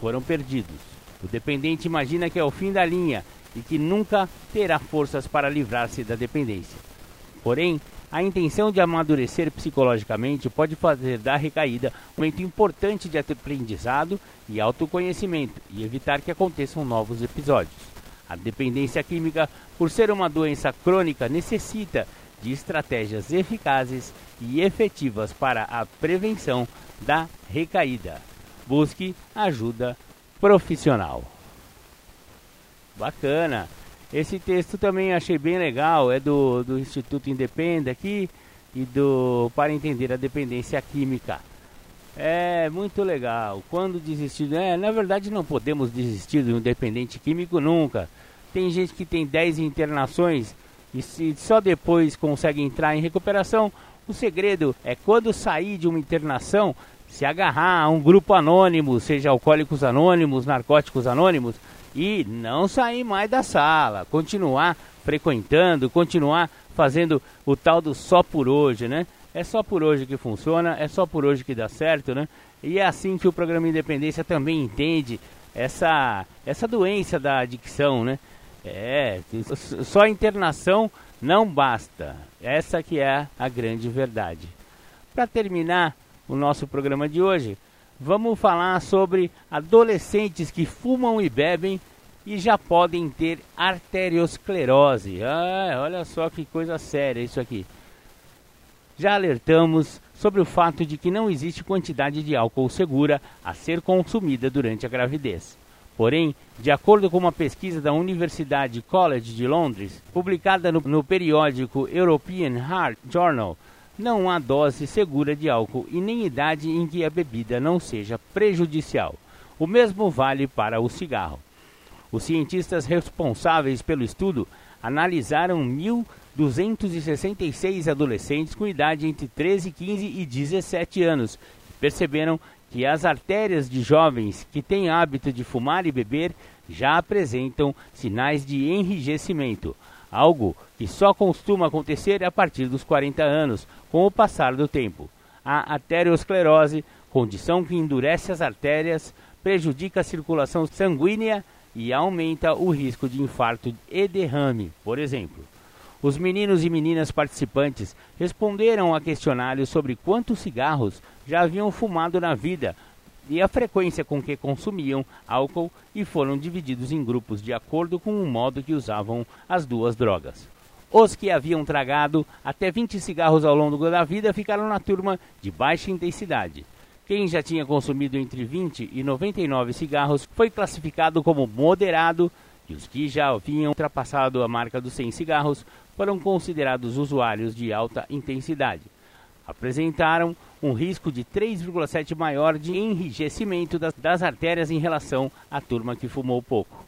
foram perdidos. O dependente imagina que é o fim da linha e que nunca terá forças para livrar-se da dependência. Porém, a intenção de amadurecer psicologicamente pode fazer da recaída um momento importante de aprendizado e autoconhecimento e evitar que aconteçam novos episódios. A dependência química, por ser uma doença crônica, necessita de estratégias eficazes e efetivas para a prevenção da recaída. Busque ajuda profissional. Bacana. Esse texto também achei bem legal, é do, do Instituto Independe aqui e do Para Entender a Dependência Química. É muito legal. Quando desistir, é, na verdade não podemos desistir de um dependente químico nunca. Tem gente que tem 10 internações e se só depois consegue entrar em recuperação. O segredo é quando sair de uma internação, se agarrar a um grupo anônimo, seja alcoólicos anônimos, narcóticos anônimos, e não sair mais da sala, continuar frequentando, continuar fazendo o tal do só por hoje, né? É só por hoje que funciona, é só por hoje que dá certo, né? E é assim que o programa Independência também entende essa essa doença da adicção, né? É, só internação não basta. Essa que é a grande verdade. Para terminar o nosso programa de hoje, vamos falar sobre adolescentes que fumam e bebem e já podem ter arteriosclerose. Ah, olha só que coisa séria isso aqui. Já alertamos sobre o fato de que não existe quantidade de álcool segura a ser consumida durante a gravidez. Porém, de acordo com uma pesquisa da Universidade College de Londres, publicada no, no periódico European Heart Journal, não há dose segura de álcool e nem idade em que a bebida não seja prejudicial. O mesmo vale para o cigarro. Os cientistas responsáveis pelo estudo analisaram 1.266 adolescentes com idade entre 13, 15 e 17 anos. Perceberam que as artérias de jovens que têm hábito de fumar e beber já apresentam sinais de enrijecimento, algo que só costuma acontecer a partir dos 40 anos, com o passar do tempo. A arteriosclerose, condição que endurece as artérias, prejudica a circulação sanguínea e aumenta o risco de infarto e derrame, por exemplo. Os meninos e meninas participantes responderam a questionários sobre quantos cigarros já haviam fumado na vida e a frequência com que consumiam álcool e foram divididos em grupos de acordo com o modo que usavam as duas drogas. Os que haviam tragado até 20 cigarros ao longo da vida ficaram na turma de baixa intensidade. Quem já tinha consumido entre 20 e 99 cigarros foi classificado como moderado e os que já haviam ultrapassado a marca dos 100 cigarros foram considerados usuários de alta intensidade. Apresentaram um risco de 3,7 maior de enrijecimento das, das artérias em relação à turma que fumou pouco.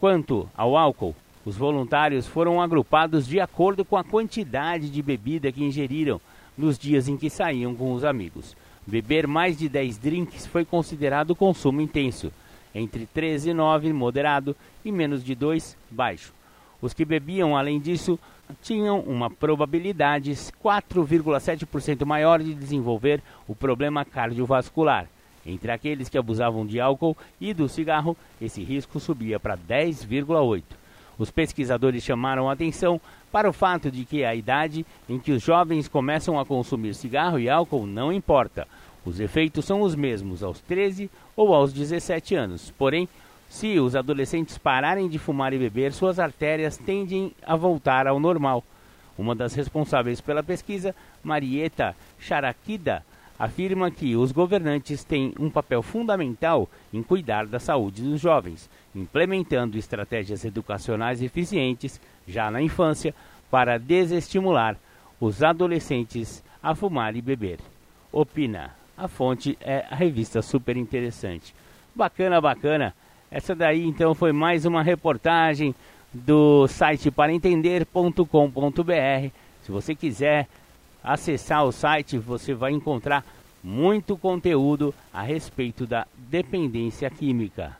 Quanto ao álcool, os voluntários foram agrupados de acordo com a quantidade de bebida que ingeriram nos dias em que saíam com os amigos. Beber mais de 10 drinks foi considerado consumo intenso entre 13 e 9 moderado e menos de 2 baixo. Os que bebiam, além disso, tinham uma probabilidade 4,7% maior de desenvolver o problema cardiovascular. Entre aqueles que abusavam de álcool e do cigarro, esse risco subia para 10,8%. Os pesquisadores chamaram a atenção para o fato de que a idade em que os jovens começam a consumir cigarro e álcool não importa. Os efeitos são os mesmos aos 13 ou aos 17 anos. Porém, se os adolescentes pararem de fumar e beber, suas artérias tendem a voltar ao normal. Uma das responsáveis pela pesquisa, Marieta Charakida, afirma que os governantes têm um papel fundamental em cuidar da saúde dos jovens, implementando estratégias educacionais eficientes já na infância para desestimular os adolescentes a fumar e beber. Opina. A fonte é a revista super interessante. Bacana, bacana. Essa daí então foi mais uma reportagem do site paraentender.com.br. Se você quiser acessar o site, você vai encontrar muito conteúdo a respeito da dependência química.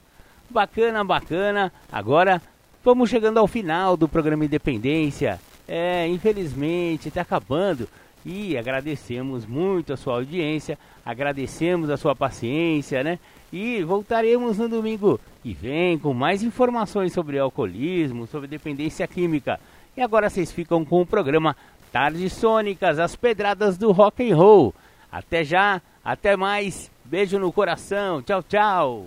Bacana, bacana. Agora vamos chegando ao final do programa Independência. É, infelizmente está acabando e agradecemos muito a sua audiência, agradecemos a sua paciência, né? E voltaremos no domingo que vem com mais informações sobre alcoolismo, sobre dependência química. E agora vocês ficam com o programa Tardes Sônicas, as pedradas do rock and roll. Até já, até mais. Beijo no coração. Tchau, tchau.